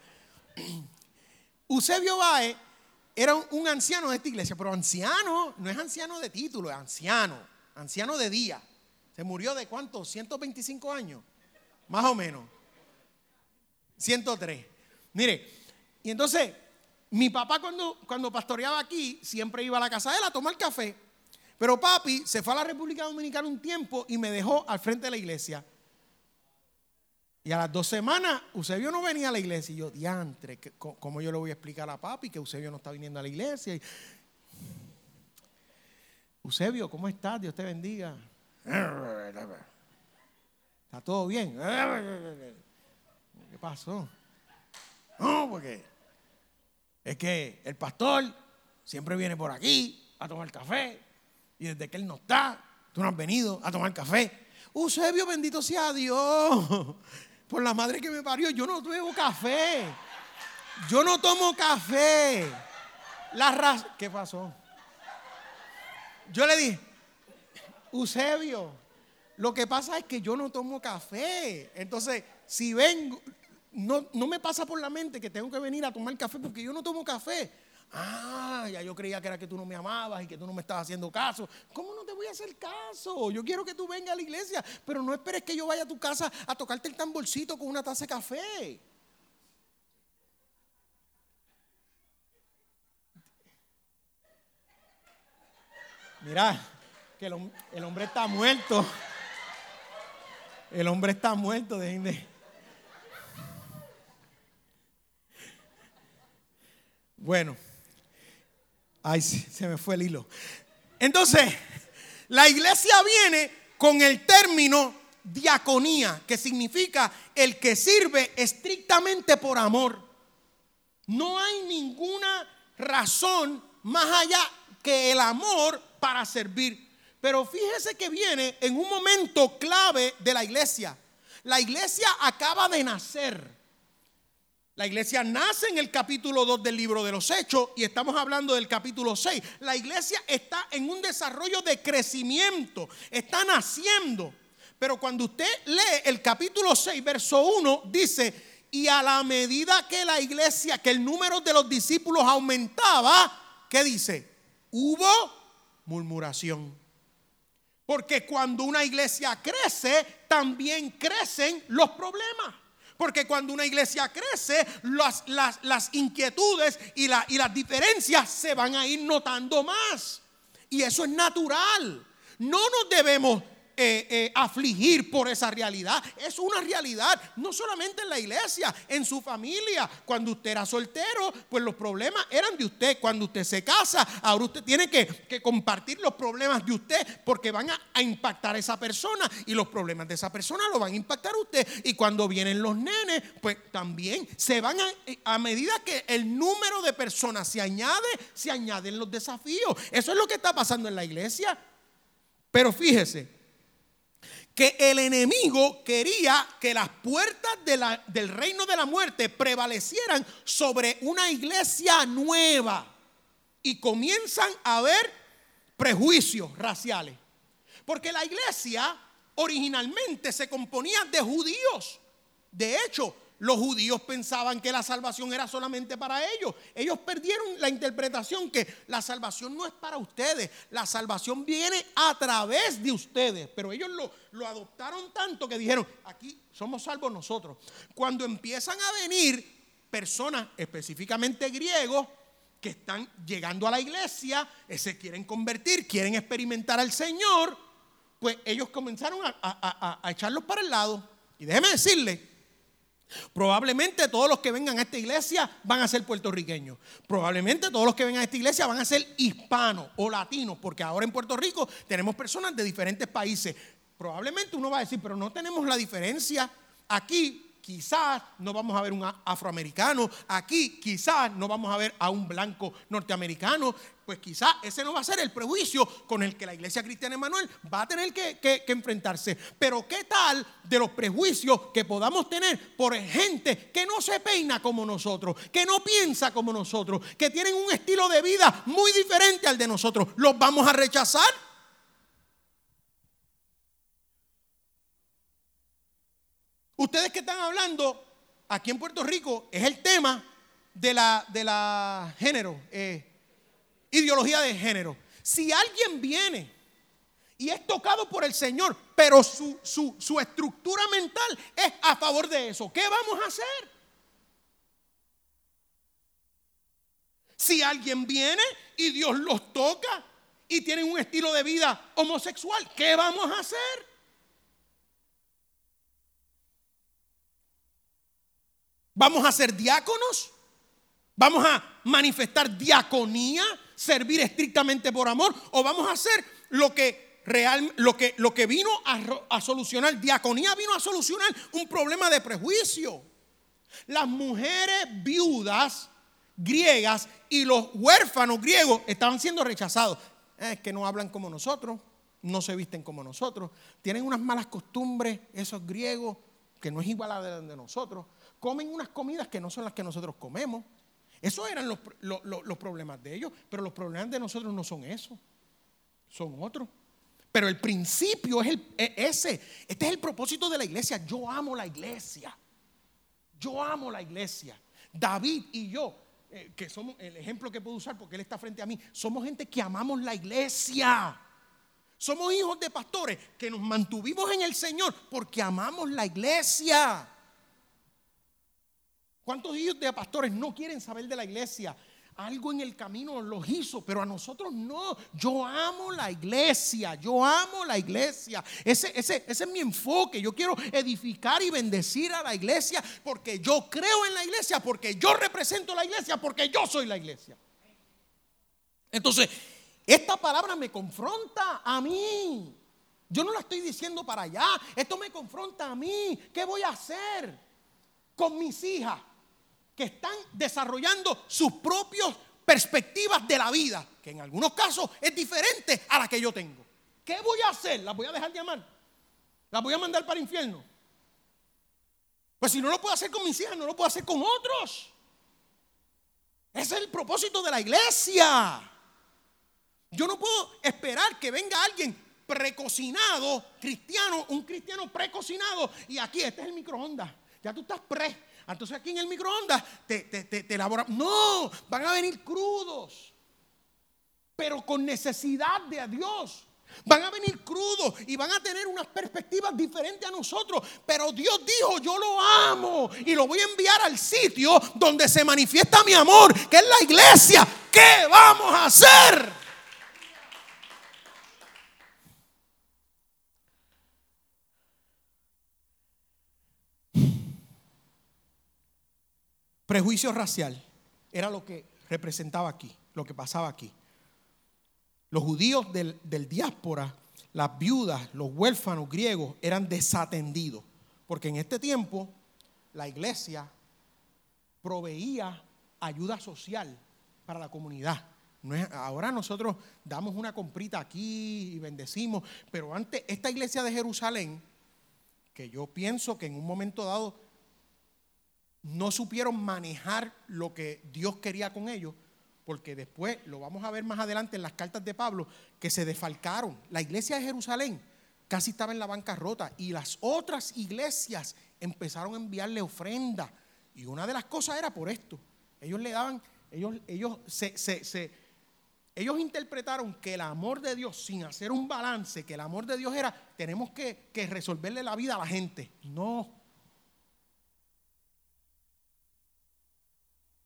(clears throat) Eusebio Bae era un anciano de esta iglesia, pero anciano, no es anciano de título, es anciano, anciano de día. Se murió de cuánto, 125 años, más o menos. 103. Mire, y entonces mi papá cuando, cuando pastoreaba aquí siempre iba a la casa de él a tomar café. Pero papi se fue a la República Dominicana un tiempo y me dejó al frente de la iglesia. Y a las dos semanas, Eusebio no venía a la iglesia. Y yo, diantre, ¿cómo yo le voy a explicar a papi que Eusebio no está viniendo a la iglesia? Eusebio, ¿cómo estás? Dios te bendiga. ¿Está todo bien? ¿Qué pasó? No, porque es que el pastor siempre viene por aquí a tomar café. Y desde que él no está, tú no has venido a tomar café. Eusebio, bendito sea Dios. Por la madre que me parió, yo no bebo café. Yo no tomo café. La raza. ¿Qué pasó? Yo le dije, Eusebio, lo que pasa es que yo no tomo café. Entonces, si vengo, no, no me pasa por la mente que tengo que venir a tomar café porque yo no tomo café. Ah, ya yo creía que era que tú no me amabas y que tú no me estabas haciendo caso. ¿Cómo no te voy a hacer caso? Yo quiero que tú vengas a la iglesia, pero no esperes que yo vaya a tu casa a tocarte el tamborcito con una taza de café. Mira, que el, hombre está muerto. El hombre está muerto, dejen de. Bueno. Ay, se me fue el hilo. Entonces, la iglesia viene con el término diaconía, que significa el que sirve estrictamente por amor. No hay ninguna razón más allá que el amor para servir. Pero fíjese que viene en un momento clave de la iglesia. La iglesia acaba de nacer. La iglesia nace en el capítulo 2 del libro de los Hechos y estamos hablando del capítulo 6. La iglesia está en un desarrollo de crecimiento, está naciendo. Pero cuando usted lee el capítulo 6, verso 1, dice, y a la medida que la iglesia, que el número de los discípulos aumentaba, ¿qué dice? Hubo murmuración. Porque cuando una iglesia crece, también crecen los problemas. Porque cuando una iglesia crece, las, las, inquietudes y, y las diferencias se van a ir notando más. Y eso es natural. No nos debemos eh, eh, afligir por esa realidad. Es una realidad, no solamente en la iglesia, en su familia. Cuando usted era soltero, pues los problemas eran de usted. Cuando usted se casa, ahora usted tiene que, compartir los problemas de usted porque van a, a, impactar a esa persona y los problemas de esa persona lo van a impactar a usted. Y cuando vienen los nenes, pues también se van a, a medida que el número de personas se añade, se añaden los desafíos. Eso es lo que está pasando en la iglesia. Pero fíjese, que el enemigo quería que las puertas del reino de la muerte prevalecieran sobre una iglesia nueva y comienzan a haber prejuicios raciales. Porque la iglesia originalmente se componía de judíos. De hecho, los judíos pensaban que la salvación era solamente para ellos. Ellos perdieron la interpretación que la salvación no es para ustedes. La salvación viene a través de ustedes. Pero ellos lo, adoptaron tanto que dijeron, aquí somos salvos nosotros. Cuando empiezan a venir personas, específicamente griegos, que están llegando a la iglesia, eh, se quieren convertir, quieren experimentar al Señor, pues ellos comenzaron a, a, a echarlos para el lado. Y déjeme decirle Probablemente todos los que vengan a esta iglesia van a ser puertorriqueños. Probablemente todos los que vengan a esta iglesia van a ser hispanos o latinos, porque ahora en Puerto Rico tenemos personas de diferentes países. Probablemente uno va a decir, pero no tenemos la diferencia. Aquí quizás no vamos a ver un afroamericano, aquí quizás no vamos a ver a un blanco norteamericano, pues quizás ese no va a ser el prejuicio con el que la iglesia cristiana Emanuel va a tener que, enfrentarse. Pero ¿qué tal de los prejuicios que podamos tener por gente que no se peina como nosotros, que no piensa como nosotros, que tienen un estilo de vida muy diferente al de nosotros? ¿Los vamos a rechazar? Ustedes que están hablando aquí en Puerto Rico es el tema de la, de la género, eh, ideología de género. Si alguien viene y es tocado por el Señor, pero su, su estructura mental es a favor de eso, ¿qué vamos a hacer? Si alguien viene y Dios los toca y tienen un estilo de vida homosexual, ¿qué vamos a hacer? ¿Vamos a ser diáconos? ¿Vamos a manifestar diaconía? ¿Servir estrictamente por amor? ¿O vamos a hacer lo que, real, lo que, lo que vino a, a solucionar? Diaconía vino a solucionar un problema de prejuicio. Las mujeres viudas griegas y los huérfanos griegos estaban siendo rechazados. Es que no hablan como nosotros, no se visten como nosotros, tienen unas malas costumbres esos griegos que no es igual a la de nosotros comen unas comidas que no son las que nosotros comemos. Esos eran los, los, problemas de ellos, pero los problemas de nosotros no son esos, son otros. Pero el principio es, el, es ese. Este es el propósito de la iglesia. Yo amo la iglesia. Yo amo la iglesia. David y yo eh, que somos, el ejemplo que puedo usar porque él está frente a mí, somos gente que amamos la iglesia. Somos hijos de pastores que nos mantuvimos en el Señor porque amamos la iglesia. ¿Cuántos hijos de pastores no quieren saber de la iglesia? Algo en el camino los hizo, pero a nosotros no. Yo amo la iglesia, yo amo la iglesia. Ese, ese, es mi enfoque. Yo quiero edificar y bendecir a la iglesia porque yo creo en la iglesia, porque yo represento la iglesia, porque yo soy la iglesia. Entonces, esta palabra me confronta a mí. Yo no la estoy diciendo para allá. Esto me confronta a mí. ¿Qué voy a hacer con mis hijas? Que están desarrollando sus propias perspectivas de la vida, que en algunos casos es diferente a la que yo tengo. ¿Qué voy a hacer? ¿Las voy a dejar de amar? ¿Las voy a mandar para el infierno? Pues si no lo puedo hacer con mis hijas, no lo puedo hacer con otros. Ese es el propósito de la iglesia. Yo no puedo esperar que venga alguien precocinado, cristiano, un cristiano precocinado, y aquí este es el microondas. Ya tú estás pre. Entonces aquí en el microondas te, te, te, elaboran. No, van a venir crudos, pero con necesidad de Dios. Van a venir crudos y van a tener unas perspectivas diferentes a nosotros. Pero Dios dijo, yo lo amo y lo voy a enviar al sitio donde se manifiesta mi amor, que es la iglesia. ¿Qué vamos a hacer? Prejuicio racial era lo que representaba aquí, lo que pasaba aquí. Los judíos del, diáspora, las viudas, los huérfanos griegos eran desatendidos, porque en este tiempo la iglesia proveía ayuda social para la comunidad. ahora nosotros damos una comprita aquí y bendecimos, pero antes esta iglesia de Jerusalén, que yo pienso que en un momento dado no supieron manejar lo que Dios quería con ellos, porque después, lo vamos a ver más adelante en las cartas de Pablo, que se defalcaron. La iglesia de Jerusalén casi estaba en la bancarrota y las otras iglesias empezaron a enviarle ofrenda. Y una de las cosas era por esto. Ellos le daban, ellos, ellos, se, ellos interpretaron que el amor de Dios, sin hacer un balance, que el amor de Dios era, tenemos que, que resolverle la vida a la gente. No,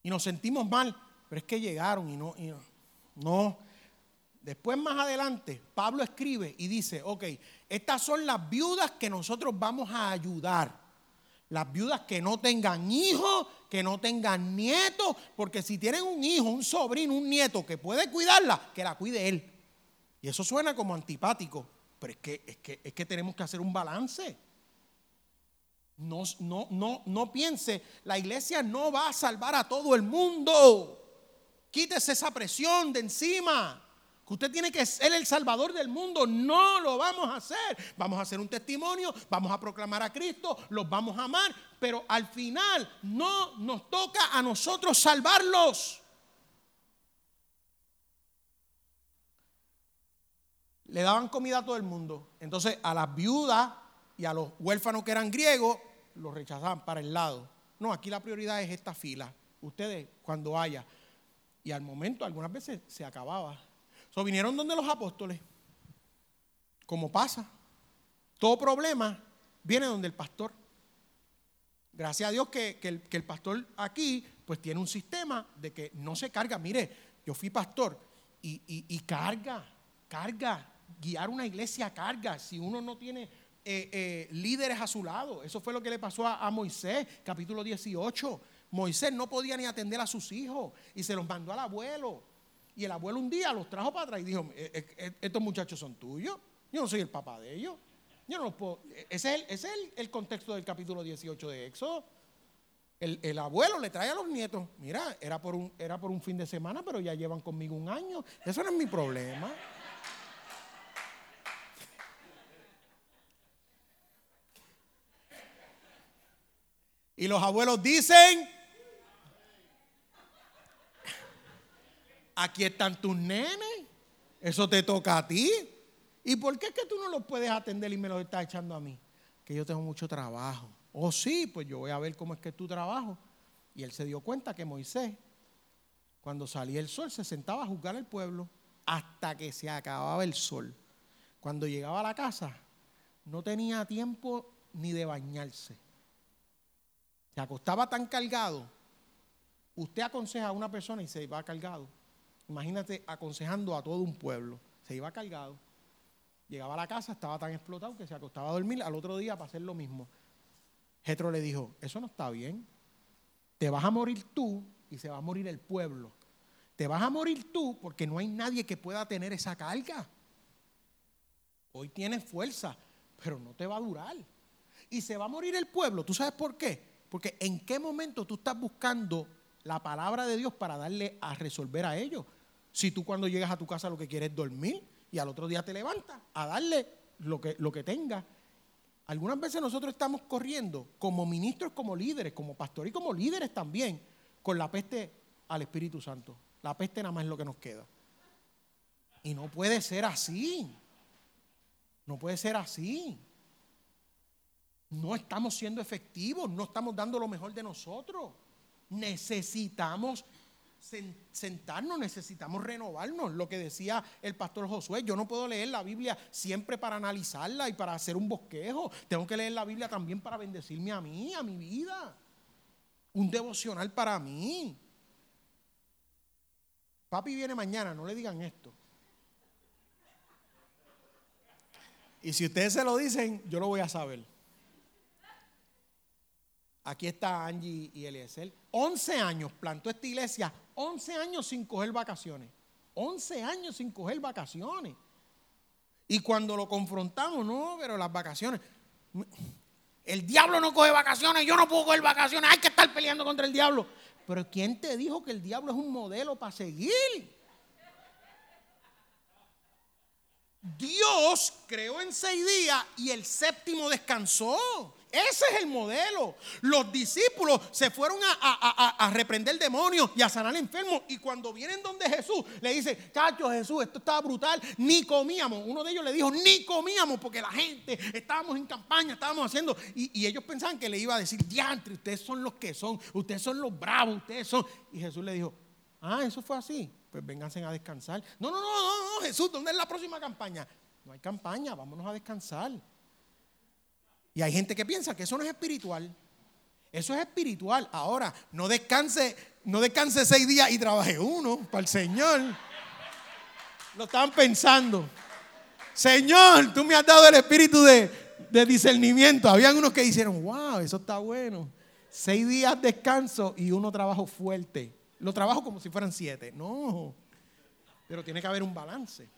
y nos sentimos mal, pero es que llegaron y no, no, Después más adelante, Pablo escribe y dice, ok, estas son las viudas que nosotros vamos a ayudar. Las viudas que no tengan hijos, que no tengan nietos, porque si tienen un hijo, un sobrino, un nieto que puede cuidarla, que la cuide él. Y eso suena como antipático, pero es que, es que tenemos que hacer un balance. No, no, no, no piense, la iglesia no va a salvar a todo el mundo. Quítese esa presión de encima. Que usted tiene que ser el salvador del mundo. No lo vamos a hacer. Vamos a hacer un testimonio, vamos a proclamar a Cristo, los vamos a amar, pero al final no nos toca a nosotros salvarlos. Le daban comida a todo el mundo. Entonces a las viudas y a los huérfanos que eran griegos los rechazaban para el lado. No, aquí la prioridad es esta fila. Ustedes cuando haya. Y al momento algunas veces se acababa. So, vinieron donde los apóstoles. Como pasa. Todo problema viene donde el pastor. Gracias a Dios que, el, pastor aquí pues tiene un sistema de que no se carga. Mire, yo fui pastor y, y carga, carga. Guiar una iglesia carga. Si uno no tiene eh, eh, líderes a su lado. Eso fue lo que le pasó a, Moisés, capítulo 18. Moisés no podía ni atender a sus hijos y se los mandó al abuelo. Y el abuelo un día los trajo para atrás y dijo, eh, estos muchachos son tuyos, yo no soy el papá de ellos. Yo no puedo. Ese es el, contexto del capítulo 18 de Éxodo. El, el, abuelo le trae a los nietos, mira, era por, un, era por un fin de semana, pero ya llevan conmigo un año. Eso no es mi problema. Y los abuelos dicen, aquí están tus nenes, eso te toca a ti. ¿Y por qué es que tú no los puedes atender y me los estás echando a mí? Que yo tengo mucho trabajo. Oh, sí, pues yo voy a ver cómo es que es tu trabajo. Y él se dio cuenta que Moisés Cuando salía el sol se sentaba a juzgar al pueblo hasta que se acababa el sol. Cuando llegaba a la casa no tenía tiempo ni de bañarse. Se acostaba tan cargado. Usted aconseja a una persona y se va cargado. Imagínate aconsejando a todo un pueblo. Se iba cargado. Llegaba a la casa, estaba tan explotado que se acostaba a dormir al otro día para hacer lo mismo. Jetro le dijo, eso no está bien. Te vas a morir tú y se va a morir el pueblo. Te vas a morir tú porque no hay nadie que pueda tener esa carga. Hoy tienes fuerza, pero no te va a durar. Y se va a morir el pueblo. ¿Tú sabes por qué? Porque en qué momento tú estás buscando la palabra de Dios para darle a resolver a ellos. Si tú cuando llegas a tu casa lo que quieres es dormir y al otro día te levantas a darle lo que, lo que tenga. Algunas veces nosotros estamos corriendo como ministros, como líderes, como pastores y como líderes también, con la peste al Espíritu Santo. La peste nada más es lo que nos queda. Y no puede ser así. No puede ser así. No estamos siendo efectivos, no estamos dando lo mejor de nosotros. Necesitamos sentarnos, necesitamos renovarnos. Lo que decía el pastor Josué, yo no puedo leer la Biblia siempre para analizarla y para hacer un bosquejo. Tengo que leer la Biblia también para bendecirme a mí, a mi vida. Un devocional para mí. Papi viene mañana, no le digan esto. Y si ustedes se lo dicen, yo lo voy a saber. Aquí está Angie y Eliezer. 11 años plantó esta iglesia, 11 años sin coger vacaciones. 11 años sin coger vacaciones. Y cuando lo confrontamos, no, pero las vacaciones. El diablo no coge vacaciones, yo no puedo coger vacaciones, hay que estar peleando contra el diablo. Pero ¿quién te dijo que el diablo es un modelo para seguir? Dios creó en seis días y el séptimo descansó. Ese es el modelo. Los discípulos se fueron a, reprender demonios y a sanar enfermos. Y cuando vienen donde Jesús, le dice, chacho Jesús, esto estaba brutal, ni comíamos. Uno de ellos le dijo, ni comíamos, porque la gente, estábamos en campaña, estábamos haciendo. Y, ellos pensaban que le iba a decir, diantre, ustedes son los que son, ustedes son los bravos, ustedes son. Y Jesús le dijo, ah, eso fue así. Pues vénganse a descansar. No, no, no, no, no, Jesús, ¿dónde es la próxima campaña? No hay campaña, vámonos a descansar. Y hay gente que piensa que eso no es espiritual. Eso es espiritual. Ahora, no descanse, no descanse seis días y trabaje uno para el Señor. Lo estaban pensando. Señor, tú me has dado el espíritu de, de discernimiento. Habían unos que dijeron, wow, eso está bueno. Seis días descanso y uno trabajo fuerte. Lo trabajo como si fueran siete. No, pero tiene que haber un balance.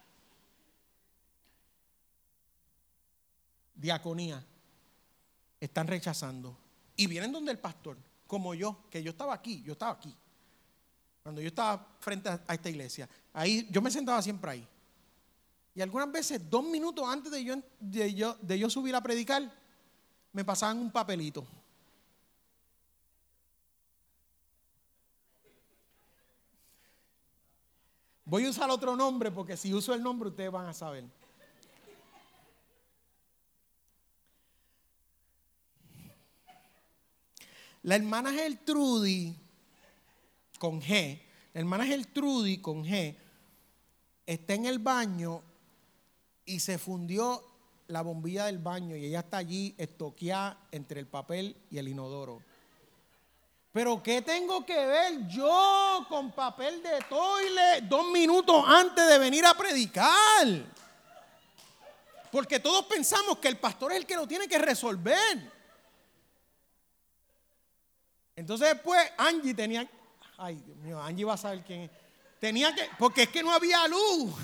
Diaconía están rechazando. Y vienen donde el pastor, como yo, que yo estaba aquí, yo estaba aquí. Cuando yo estaba frente a esta iglesia, ahí yo me sentaba siempre ahí. Y algunas veces, dos minutos antes de yo, de yo, de yo subir a predicar, me pasaban un papelito. Voy a usar otro nombre porque si uso el nombre ustedes van a saber. La hermana Gertrudis, con G, la hermana Gertrudis con G, está en el baño y se fundió la bombilla del baño y ella está allí estoqueada entre el papel y el inodoro. Pero ¿qué tengo que ver yo con papel de toile dos minutos antes de venir a predicar? Porque todos pensamos que el pastor es el que lo tiene que resolver. Entonces después Angie tenía, ay Dios mío, Angie va a saber quién es. Tenía que, porque es que no había luz.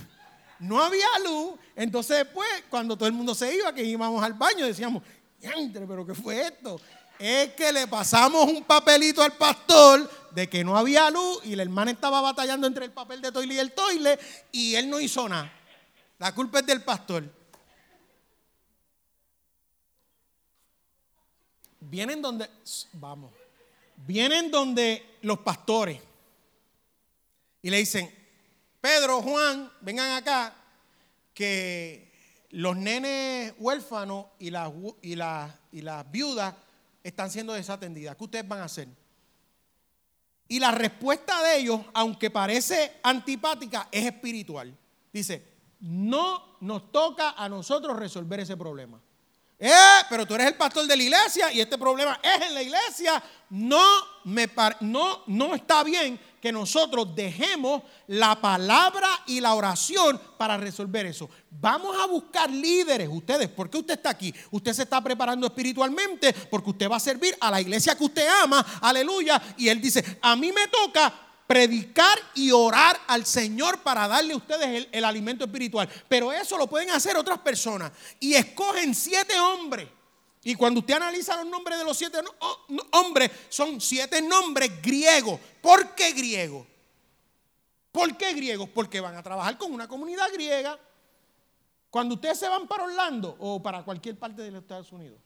No había luz. Entonces después, cuando todo el mundo se iba, que íbamos al baño, decíamos, entre, pero ¿qué fue esto? Es que le pasamos un papelito al pastor de que no había luz y la hermana estaba batallando entre el papel de toile y el toile y él no hizo nada. La culpa es del pastor. Vienen donde, vamos, vienen donde los pastores y le dicen, Pedro, Juan, vengan acá, que los nenes huérfanos y las, viudas están siendo desatendidas. ¿Qué ustedes van a hacer? Y la respuesta de ellos, aunque parece antipática, es espiritual. Dice, no nos toca a nosotros resolver ese problema. Eh, pero tú eres el pastor de la iglesia y este problema es en la iglesia. No, me no, no está bien que nosotros dejemos la palabra y la oración para resolver eso. Vamos a buscar líderes, ustedes. ¿Por qué usted está aquí? Usted se está preparando espiritualmente porque usted va a servir a la iglesia que usted ama. Aleluya. Y él dice, a mí me toca predicar y orar al Señor para darle a ustedes el, alimento espiritual. Pero eso lo pueden hacer otras personas. Y escogen siete hombres. Y cuando usted analiza los nombres de los siete hombres, son siete nombres griegos. ¿Por qué griegos? ¿Por qué griegos? Porque van a trabajar con una comunidad griega. Cuando ustedes se van para Orlando o para cualquier parte de los Estados Unidos,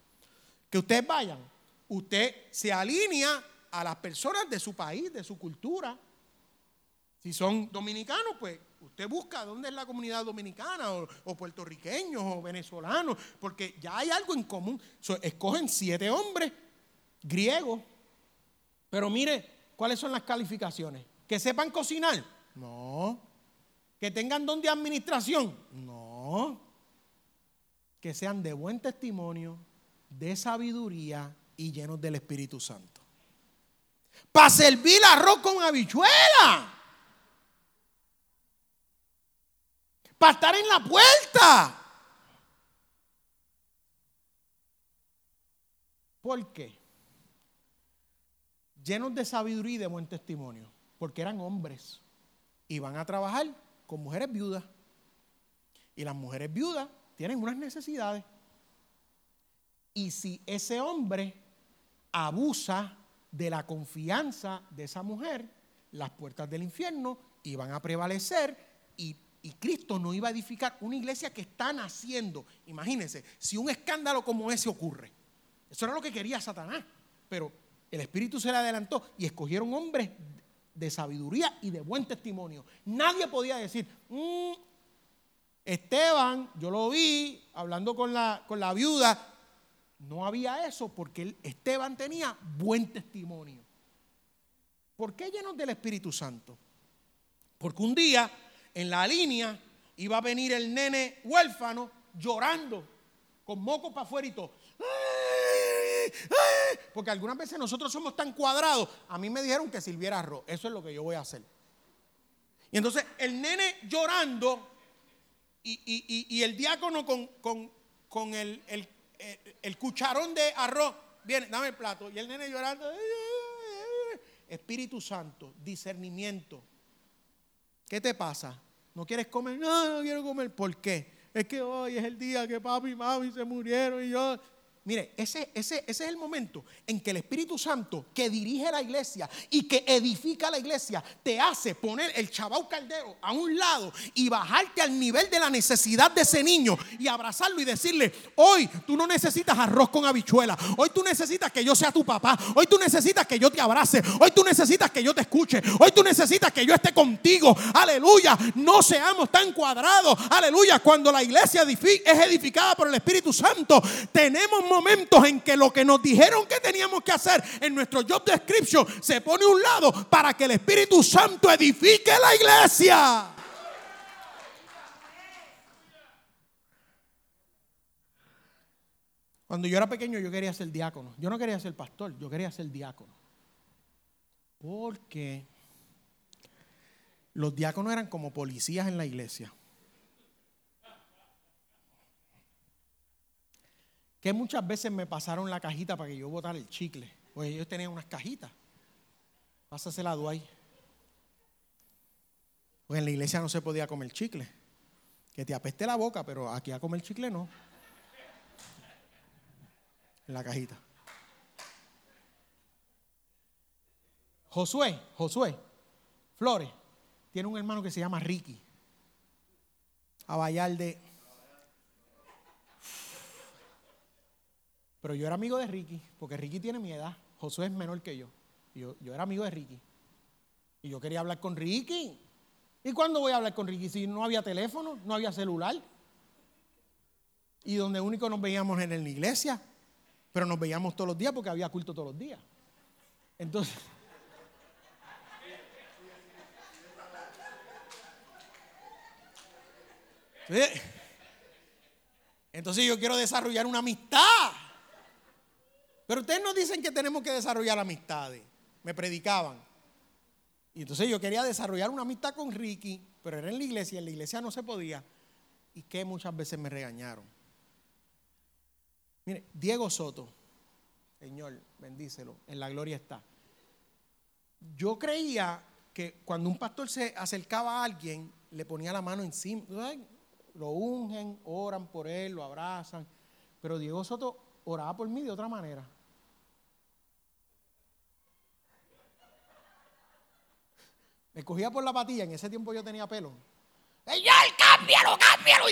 que ustedes vayan, usted se alinea a las personas de su país, de su cultura. Si son dominicanos, pues usted busca dónde es la comunidad dominicana, o, puertorriqueños, o venezolanos, porque ya hay algo en común. escogen siete hombres griegos, pero mire, ¿cuáles son las calificaciones? ¿Que sepan cocinar? No. ¿Que tengan don de administración? No. Que sean de buen testimonio, de sabiduría y llenos del Espíritu Santo. Para servir arroz con habichuela. Para estar en la puerta. ¿Por qué? Llenos de sabiduría y de buen testimonio, porque eran hombres y van a trabajar con mujeres viudas. Y las mujeres viudas tienen unas necesidades. Y si ese hombre abusa de la confianza de esa mujer, las puertas del infierno iban a prevalecer y y Cristo no iba a edificar una iglesia que está naciendo. Imagínense, si un escándalo como ese ocurre. Eso era lo que quería Satanás. Pero el Espíritu se le adelantó y escogieron hombres de sabiduría y de buen testimonio. Nadie podía decir, mm, Esteban, yo lo vi hablando con la, con la viuda. No había eso porque Esteban tenía buen testimonio. ¿Por qué llenos del Espíritu Santo? Porque un día en la línea iba a venir el nene huérfano llorando, con moco para afuera y todo. Porque algunas veces nosotros somos tan cuadrados. A mí me dijeron que sirviera arroz. Eso es lo que yo voy a hacer. Y entonces el nene llorando y, el diácono con, el, el, cucharón de arroz. Viene, dame el plato. Y el nene llorando. Espíritu Santo, discernimiento. ¿Qué te pasa? ¿No quieres comer? No, no quiero comer. ¿Por qué? Es que hoy es el día que papi y mami se murieron y yo Mire, ese, ese, ese, es el momento en que el Espíritu Santo que dirige la iglesia y que edifica la iglesia te hace poner el chabao caldero a un lado y bajarte al nivel de la necesidad de ese niño y abrazarlo y decirle, hoy tú no necesitas arroz con habichuela, hoy tú necesitas que yo sea tu papá, hoy tú necesitas que yo te abrace, hoy tú necesitas que yo te escuche, hoy tú necesitas que yo esté contigo, aleluya, no seamos tan cuadrados, aleluya, cuando la iglesia es edificada por el Espíritu Santo, tenemos momentos en que lo que nos dijeron que teníamos que hacer en nuestro job description se pone a un lado para que el Espíritu Santo edifique la iglesia. Cuando yo era pequeño yo quería ser diácono. Yo no quería ser pastor, yo quería ser diácono. Porque los diáconos eran como policías en la iglesia. Que muchas veces me pasaron la cajita para que yo botara el chicle. Pues ellos tenían unas cajitas. Pásasela a Duay. Pues en la iglesia no se podía comer chicle. Que te apeste la boca, pero aquí a comer chicle no. En la cajita. Josué, Josué, Flores, tiene un hermano que se llama Ricky. A Pero yo era amigo de Ricky, porque Ricky tiene mi edad. Josué es menor que yo. Yo, yo era amigo de Ricky. Y yo quería hablar con Ricky. ¿Y cuándo voy a hablar con Ricky? Si no había teléfono, no había celular. Y donde único nos veíamos en la iglesia. Pero nos veíamos todos los días porque había culto todos los días. Entonces. (laughs) Entonces yo quiero desarrollar una amistad. Pero ustedes nos dicen que tenemos que desarrollar amistades. Me predicaban. Y entonces yo quería desarrollar una amistad con Ricky, pero era en la iglesia, en la iglesia no se podía. Y que muchas veces me regañaron. Mire, Diego Soto, Señor, bendícelo, en la gloria está. Yo creía que cuando un pastor se acercaba a alguien, le ponía la mano encima. Lo ungen, oran por él, lo abrazan. Pero Diego Soto oraba por mí de otra manera. Me cogía por la patilla, en ese tiempo yo tenía pelo. ¡Señor, cámbialo, cámbialo!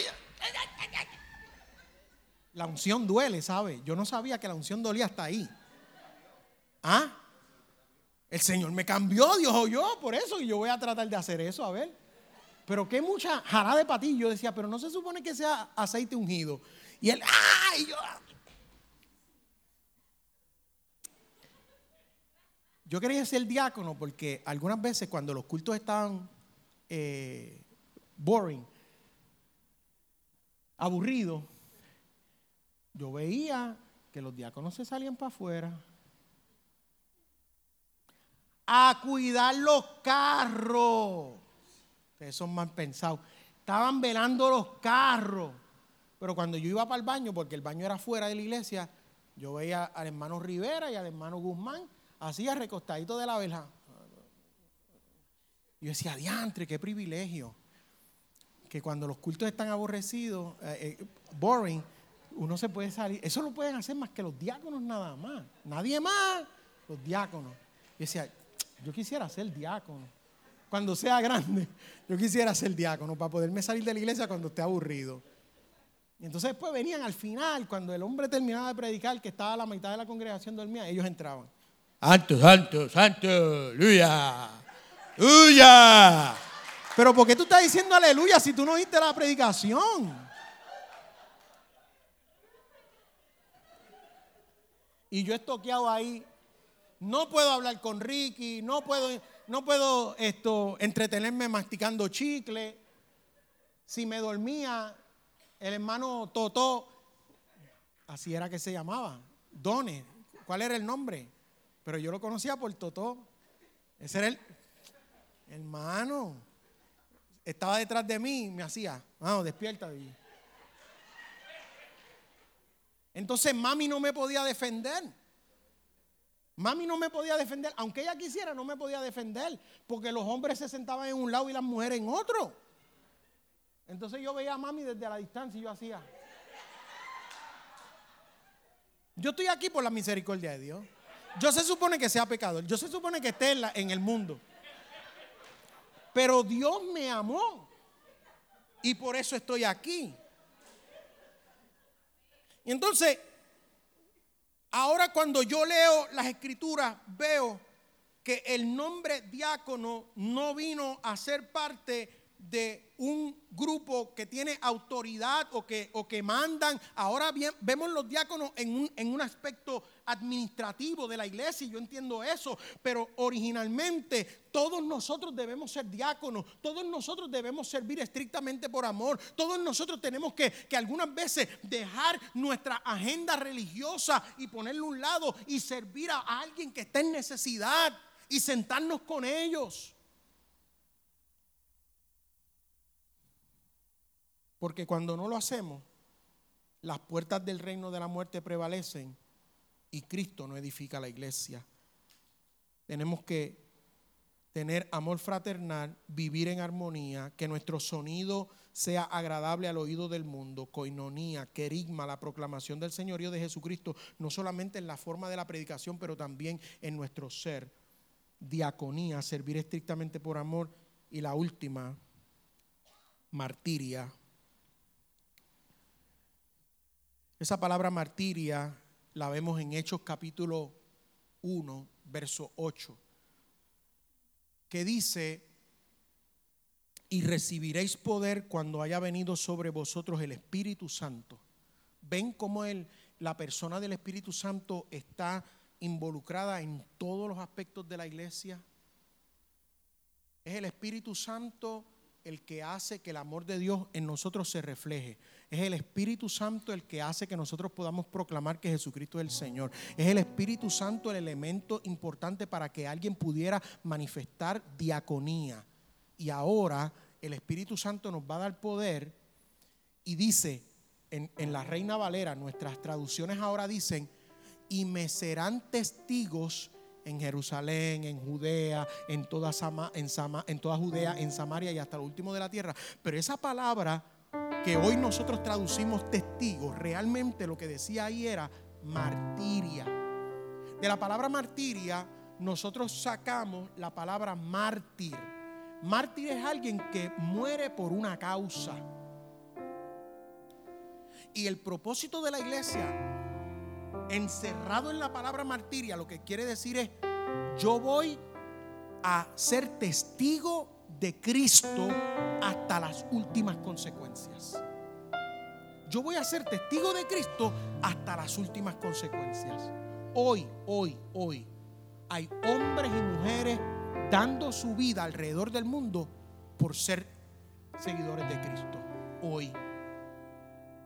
La unción duele, ¿sabe? Yo no sabía que la unción dolía hasta ahí. ¿Ah? El Señor me cambió, Dios oyó por eso y yo voy a tratar de hacer eso, a ver. Pero qué mucha jara de patillo. Yo decía, pero no se supone que sea aceite ungido. Y él, ¡ay! Yo, yo quería ser diácono porque algunas veces cuando los cultos estaban eh, boring, aburridos, yo veía que los diáconos se salían para afuera a cuidar los carros. Ustedes son mal pensados. Estaban velando los carros. Pero cuando yo iba para el baño, porque el baño era fuera de la iglesia, yo veía al hermano Rivera y al hermano Guzmán así recostadito de la vela. Yo decía, diantre, qué privilegio. Que cuando los cultos están aborrecidos, eh, eh, boring, uno se puede salir. Eso lo pueden hacer más que los diáconos nada más. Nadie más, los diáconos. Yo decía, yo quisiera ser diácono. Cuando sea grande, yo quisiera ser diácono para poderme salir de la iglesia cuando esté aburrido. Y entonces después venían al final, cuando el hombre terminaba de predicar, que estaba la mitad de la congregación dormida, ellos entraban. Santo, santo, santo, aleluya, aleluya. Pero ¿por qué tú estás diciendo aleluya si tú no oíste la predicación? Y yo he toqueado ahí no puedo hablar con Ricky, no puedo, no puedo esto, entretenerme masticando chicle. Si me dormía, el hermano Totó, así era que se llamaba, Done, ¿cuál era el nombre? Pero yo lo conocía por Totó. Ese era el hermano. Estaba detrás de mí, me hacía, vamos, despierta. Entonces mami no me podía defender. Mami no me podía defender, aunque ella quisiera, no me podía defender, porque los hombres se sentaban en un lado y las mujeres en otro. Entonces yo veía a mami desde la distancia y yo hacía. Yo estoy aquí por la misericordia de Dios. Yo se supone que sea pecador, yo se supone que esté en, en el mundo. Pero Dios me amó y por eso estoy aquí. Y entonces Ahora cuando yo leo las escrituras veo que el nombre diácono no vino a ser parte de un grupo que tiene autoridad o que, o que mandan. Ahora bien, vemos los diáconos en un, en un aspecto administrativo de la iglesia y yo entiendo eso, pero originalmente todos nosotros debemos ser diáconos, todos nosotros debemos servir estrictamente por amor, todos nosotros tenemos que, que algunas veces dejar nuestra agenda religiosa y ponerle un lado y servir a alguien que está en necesidad y sentarnos con ellos. Porque cuando no lo hacemos, las puertas del reino de la muerte prevalecen y Cristo no edifica la iglesia. Tenemos que tener amor fraternal, vivir en armonía, que nuestro sonido sea agradable al oído del mundo, coinonía, querigma, la proclamación del señorío de Jesucristo, no solamente en la forma de la predicación, pero también en nuestro ser. Diaconía, servir estrictamente por amor. Y la última, martiria, Esa palabra martiria la vemos en Hechos capítulo 1, verso 8, que dice, y recibiréis poder cuando haya venido sobre vosotros el Espíritu Santo. ¿Ven cómo el, la persona del Espíritu Santo está involucrada en todos los aspectos de la iglesia? Es el Espíritu Santo el que hace que el amor de Dios en nosotros se refleje. Es el Espíritu Santo el que hace que nosotros podamos proclamar que Jesucristo es el Señor. Es el Espíritu Santo el elemento importante para que alguien pudiera manifestar diaconía. Y ahora el Espíritu Santo nos va a dar poder y dice en, en la Reina Valera, nuestras traducciones ahora dicen, y me serán testigos en Jerusalén, en Judea, en toda, en, en toda Judea, en Samaria y hasta el último de la tierra. Pero esa palabra que hoy nosotros traducimos testigos, realmente lo que decía ahí era martiria. De la palabra martiria nosotros sacamos la palabra mártir. Mártir es alguien que muere por una causa. Y el propósito de la iglesia encerrado en la palabra martiria, lo que quiere decir es, yo voy a ser testigo de Cristo hasta las últimas consecuencias. Yo voy a ser testigo de Cristo hasta las últimas consecuencias. Hoy, hoy, hoy, hay hombres y mujeres dando su vida alrededor del mundo por ser seguidores de Cristo. Hoy.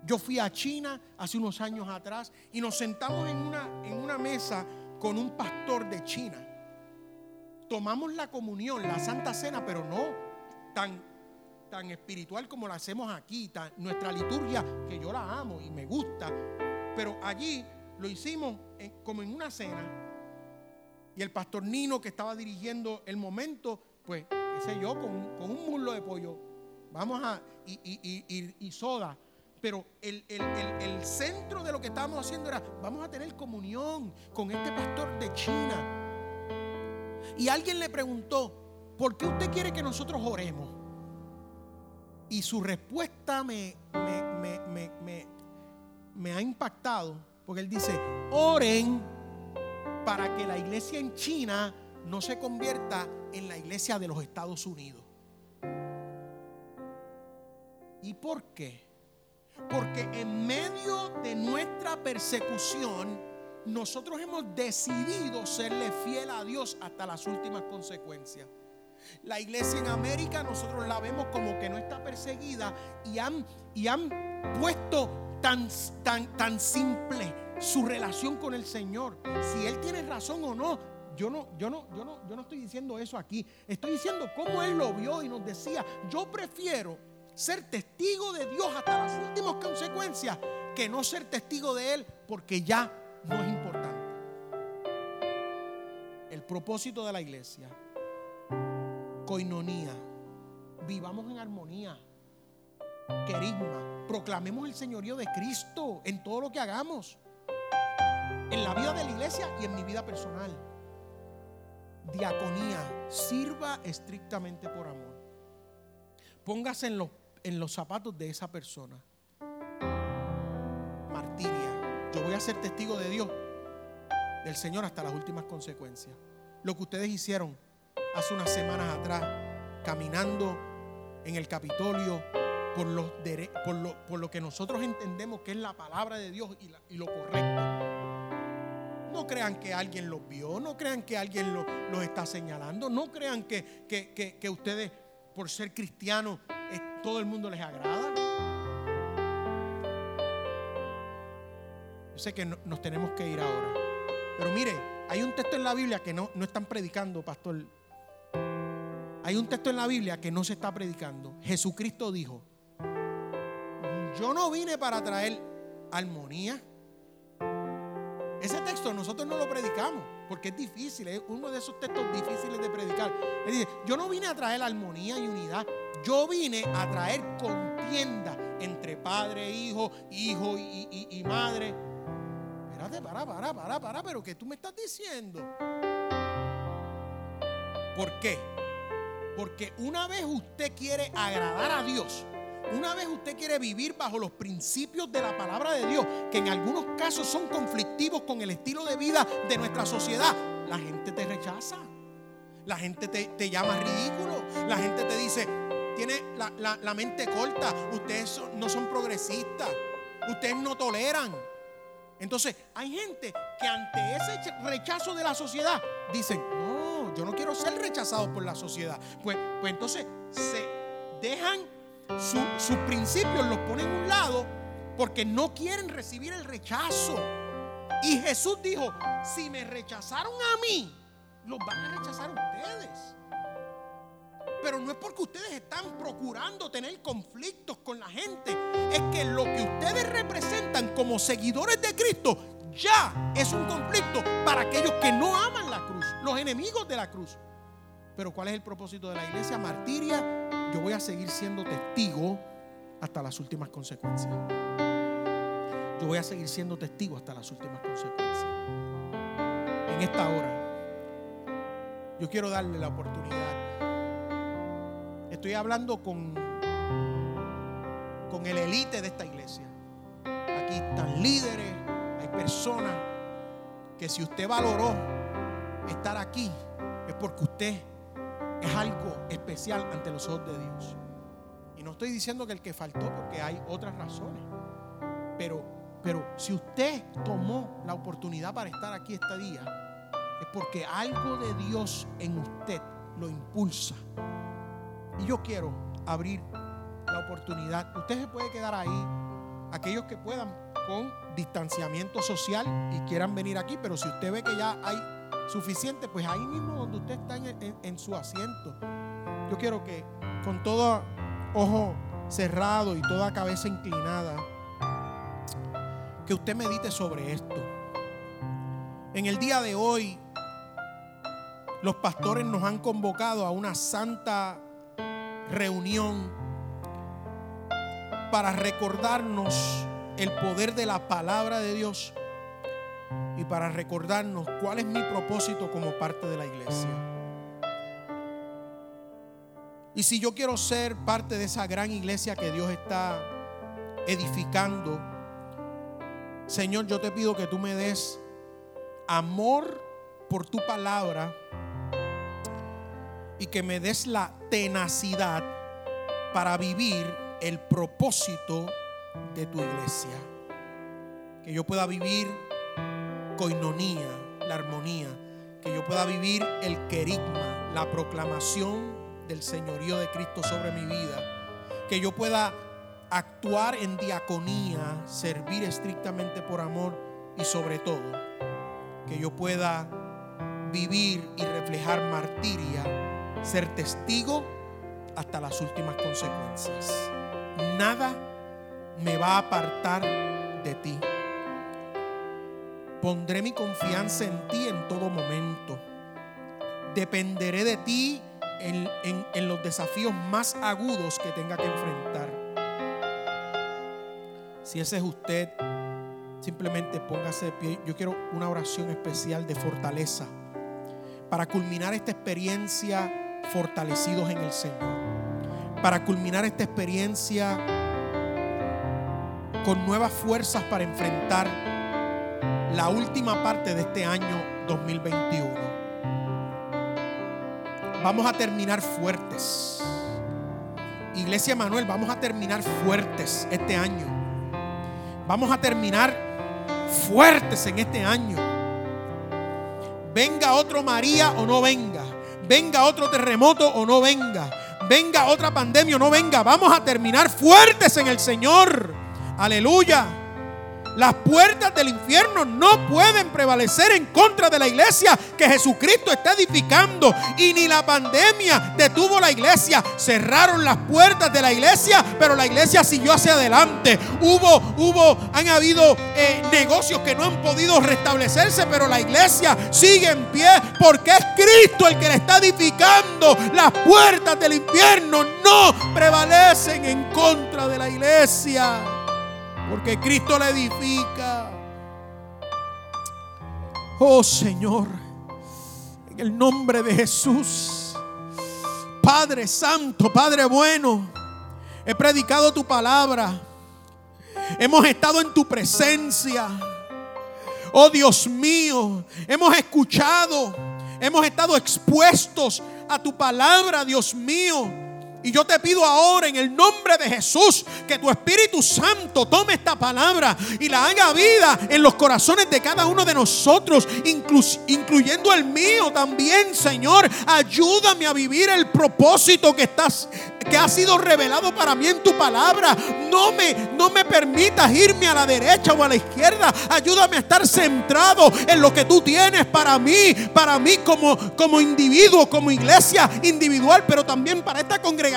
Yo fui a China hace unos años atrás y nos sentamos en una, en una mesa con un pastor de China. Tomamos la comunión, la Santa Cena, pero no tan, tan espiritual como la hacemos aquí. nuestra liturgia, que yo la amo y me gusta, pero allí lo hicimos como en una cena. Y el pastor Nino, que estaba dirigiendo el momento, pues, qué sé yo, con, un muslo de pollo, vamos a, y, y, y soda pero el, centro de lo que estábamos haciendo era, vamos a tener comunión con este pastor de China. Y alguien le preguntó, ¿por qué usted quiere que nosotros oremos? Y su respuesta me, ha impactado, porque él dice, oren para que la iglesia en China no se convierta en la iglesia de los Estados Unidos. ¿Y por qué? Porque en medio de nuestra persecución, nosotros hemos decidido serle fiel a Dios hasta las últimas consecuencias. La iglesia en América nosotros la vemos como que no está perseguida y han, y han puesto tan, tan, tan simple su relación con el Señor. Si Él tiene razón o no, yo no, yo no, yo no, yo no estoy diciendo eso aquí. Estoy diciendo cómo Él lo vio y nos decía, yo prefiero ser testigo de Dios hasta las últimas consecuencias que no ser testigo de Él porque ya no es importante. El propósito de la iglesia, coinonía, vivamos en armonía, querigma, proclamemos el señorío de Cristo en todo lo que hagamos, en la vida de la iglesia y en mi vida personal. Diaconía, sirva estrictamente por amor. Póngase en los en los zapatos de esa persona. Martiria. Voy a ser testigo de Dios, del Señor hasta las últimas consecuencias. Lo que ustedes hicieron hace unas semanas atrás, caminando en el Capitolio por, lo, que nosotros entendemos que es la palabra de Dios y, lo correcto. No crean que alguien los vio, no crean que alguien los está señalando, no crean que ustedes por ser cristianos todo el mundo les agrada. Yo sé que nos tenemos que ir ahora. Pero mire, hay un texto en la Biblia que no, no están predicando, pastor. Hay un texto en la Biblia que no se está predicando. Jesucristo dijo, yo no vine para traer armonía. Ese texto nosotros no lo predicamos porque es difícil, es uno de esos textos difíciles de predicar. Él dice, yo no vine a traer armonía y unidad, yo vine a traer contienda entre padre, hijo, hijo y, madre. Espérate, para, para, para, para, pero ¿qué tú me estás diciendo? ¿Por qué? Porque una vez usted quiere agradar a Dios, una vez usted quiere vivir bajo los principios de la palabra de Dios, que en algunos casos son conflictivos con el estilo de vida de nuestra sociedad, la gente te rechaza. La gente te, llama ridículo. La gente te dice, tiene la, mente corta. Ustedes no son progresistas. Ustedes no toleran. Entonces, hay gente que ante ese rechazo de la sociedad dicen, no, yo no quiero ser rechazado por la sociedad. Pues, pues entonces se dejan sus principios, los ponen a un lado porque no quieren recibir el rechazo. Y Jesús dijo, si me rechazaron a mí, los van a rechazar ustedes. Pero no es porque ustedes están procurando tener conflictos con la gente. Es que lo que ustedes representan como seguidores de Cristo ya es un conflicto para aquellos que no aman la cruz, los enemigos de la cruz. Pero ¿cuál es el propósito de la iglesia? Martiria, yo voy a seguir siendo testigo hasta las últimas consecuencias. Yo voy a seguir siendo testigo hasta las últimas consecuencias. En esta hora, yo quiero darle la oportunidad. Estoy hablando con, con el élite de esta iglesia. Aquí están líderes, hay personas que si usted valoró estar aquí, es porque usted es algo especial ante los ojos de Dios. Y no estoy diciendo que el que faltó, porque hay otras razones. Pero, pero si usted tomó la oportunidad para estar aquí este día, es porque algo de Dios en usted lo impulsa. Y yo quiero abrir la oportunidad. Usted se puede quedar ahí. Aquellos que puedan con distanciamiento social y quieran venir aquí, pero si usted ve que ya hay suficiente, pues ahí mismo donde usted está en, su asiento. Yo quiero que con todo ojo cerrado y toda cabeza inclinada, que usted medite sobre esto. En el día de hoy, los pastores nos han convocado a una santa reunión para recordarnos el poder de la palabra de Dios y para recordarnos cuál es mi propósito como parte de la iglesia. Y si yo quiero ser parte de esa gran iglesia que Dios está edificando, Señor, yo te pido que tú me des amor por tu palabra y que me des la tenacidad para vivir el propósito de tu iglesia. Que yo pueda vivir coinonía, la armonía, que yo pueda vivir el querigma, la proclamación del señorío de Cristo sobre mi vida, que yo pueda actuar en diaconía, servir estrictamente por amor y sobre todo que yo pueda vivir y reflejar martiria, ser testigo hasta las últimas consecuencias. Nada me va a apartar de ti. Pondré mi confianza en ti en todo momento. Dependeré de ti en, los desafíos más agudos que tenga que enfrentar. Si ese es usted, simplemente póngase de pie. Yo quiero una oración especial de fortaleza para culminar esta experiencia fortalecidos en el Señor. Para culminar esta experiencia con nuevas fuerzas para enfrentar la última parte de este año 2021. Vamos a terminar fuertes. Iglesia Manuel, vamos a terminar fuertes este año. Vamos a terminar fuertes en este año. Venga otro María o no venga. Venga otro terremoto o no venga. Venga otra pandemia o no venga. Vamos a terminar fuertes en el Señor. Aleluya. Las puertas del infierno no pueden prevalecer en contra de la iglesia que Jesucristo está edificando. Y ni la pandemia detuvo la iglesia. Cerraron las puertas de la iglesia, pero la iglesia siguió hacia adelante. Hubo, hubo, han habido eh, negocios que no han podido restablecerse, pero la iglesia sigue en pie porque es Cristo el que le está edificando. Las puertas del infierno no prevalecen en contra de la iglesia. Porque Cristo la edifica. Oh Señor, en el nombre de Jesús, Padre Santo, Padre bueno, he predicado tu palabra. Hemos estado en tu presencia. Oh Dios mío, hemos escuchado, hemos estado expuestos a tu palabra, Dios mío. Y yo te pido ahora en el nombre de Jesús que tu Espíritu Santo tome esta palabra y la haga vida en los corazones de cada uno de nosotros, incluyendo el mío también, Señor. Ayúdame a vivir el propósito que estás que ha sido revelado para mí en tu palabra. No me, no me permitas irme a la derecha o a la izquierda. Ayúdame a estar centrado en lo que tú tienes para mí, para mí como, como individuo, como iglesia individual, pero también para esta congregación.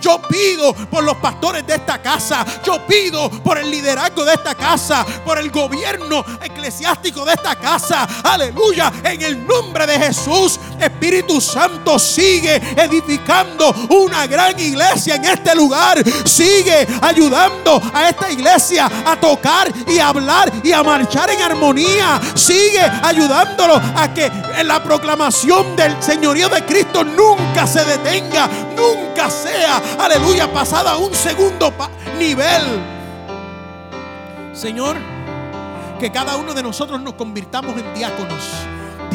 Yo pido por los pastores de esta casa. Yo pido por el liderazgo de esta casa, por el gobierno eclesiástico de esta casa. Aleluya. En el nombre de Jesús, Espíritu Santo sigue edificando una gran iglesia en este lugar. Sigue ayudando a esta iglesia a tocar y hablar y a marchar en armonía. Sigue ayudándolo a que la proclamación del señorío de Cristo nunca se detenga, nunca sea, aleluya, pasada a un segundo nivel. Señor, que cada uno de nosotros nos convirtamos en diáconos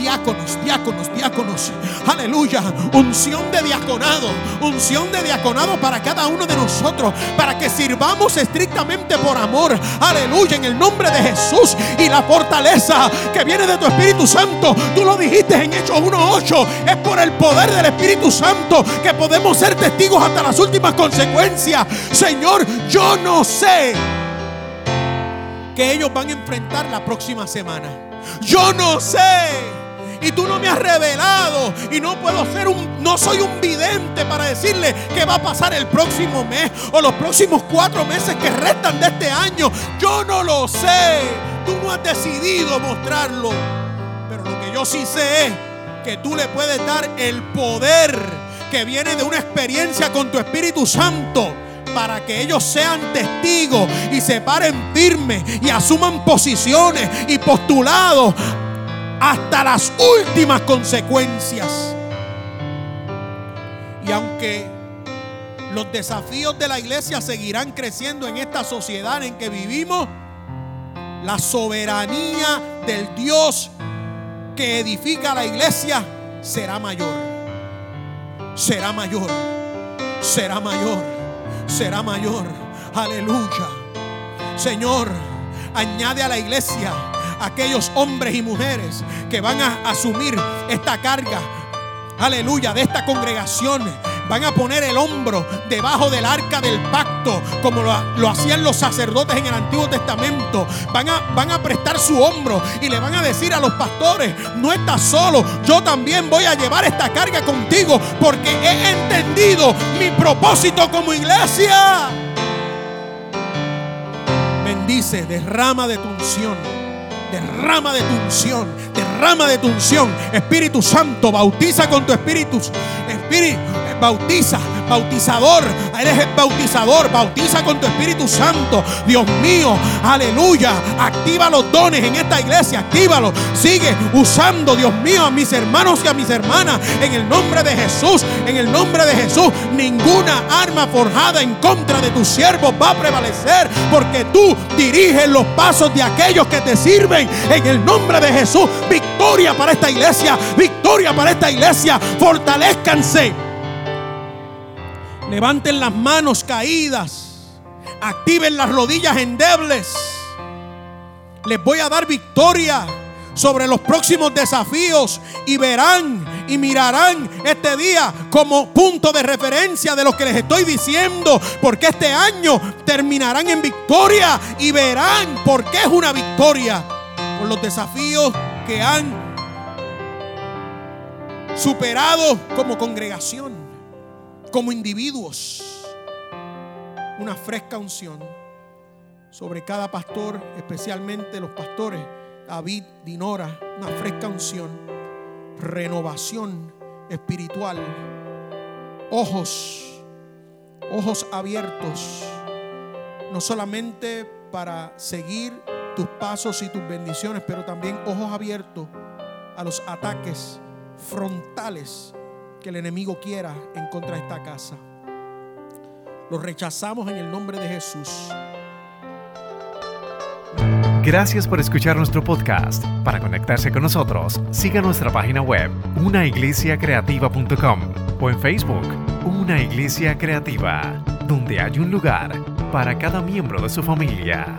diáconos, diáconos, diáconos. Aleluya. Unción de diaconado. Unción de diaconado para cada uno de nosotros. Para que sirvamos estrictamente por amor. Aleluya. En el nombre de Jesús. Y la fortaleza que viene de tu Espíritu Santo. Tú lo dijiste en Hechos 1.8. Es por el poder del Espíritu Santo que podemos ser testigos hasta las últimas consecuencias. Señor, yo no sé que ellos van a enfrentar la próxima semana. Yo no sé y tú no me has revelado y no puedo ser un no soy un vidente para decirle qué va a pasar el próximo mes o los próximos cuatro meses que restan de este año. Yo no lo sé. Tú no has decidido mostrarlo. Pero lo que yo sí sé es que tú le puedes dar el poder que viene de una experiencia con tu Espíritu Santo para que ellos sean testigos y se paren firmes y asuman posiciones y postulados hasta las últimas consecuencias. Y aunque los desafíos de la iglesia seguirán creciendo en esta sociedad en que vivimos, la soberanía del Dios que edifica la iglesia será mayor. Será mayor. Será mayor. Será mayor. Aleluya. Señor, añade a la iglesia aquellos hombres y mujeres que van a asumir esta carga, aleluya, de esta congregación. Van a poner el hombro debajo del arca del pacto, como lo, hacían los sacerdotes en el Antiguo Testamento. Van a, van a prestar su hombro y le van a decir a los pastores, no estás solo, yo también voy a llevar esta carga contigo porque he entendido mi propósito como iglesia. Bendice, derrama de tu unción derrama de tu unción, derrama de tu unción. Espíritu Santo, bautiza con tu espíritu. Espíritu, bautiza, bautizador. Eres el bautizador, bautiza con tu Espíritu Santo. Dios mío, aleluya. Activa los dones en esta iglesia, actívalo. Sigue usando, Dios mío, a mis hermanos y a mis hermanas. En el nombre de Jesús, en el nombre de Jesús, ninguna arma forjada en contra de tus siervos va a prevalecer. Porque tú diriges los pasos de aquellos que te sirven. En el nombre de Jesús, victoria para esta iglesia, victoria para esta iglesia. Fortalezcanse Levanten las manos caídas. Activen las rodillas endebles. Les voy a dar victoria sobre los próximos desafíos y verán y mirarán este día como punto de referencia de lo que les estoy diciendo, porque este año terminarán en victoria y verán por qué es una victoria, por los desafíos que han superado como congregación como individuos una fresca unción sobre cada pastor, especialmente los pastores David, Dinora, una fresca unción, renovación espiritual, ojos, ojos abiertos, no solamente para seguir tus pasos y tus bendiciones, pero también ojos abiertos a los ataques frontales que el enemigo quiera en contra de esta casa. Lo rechazamos en el nombre de Jesús. Gracias por escuchar nuestro podcast. Para conectarse con nosotros, siga nuestra página web, unaiglesiacreativa.com o en Facebook Una iglesia creativa, donde hay un lugar para cada miembro de su familia.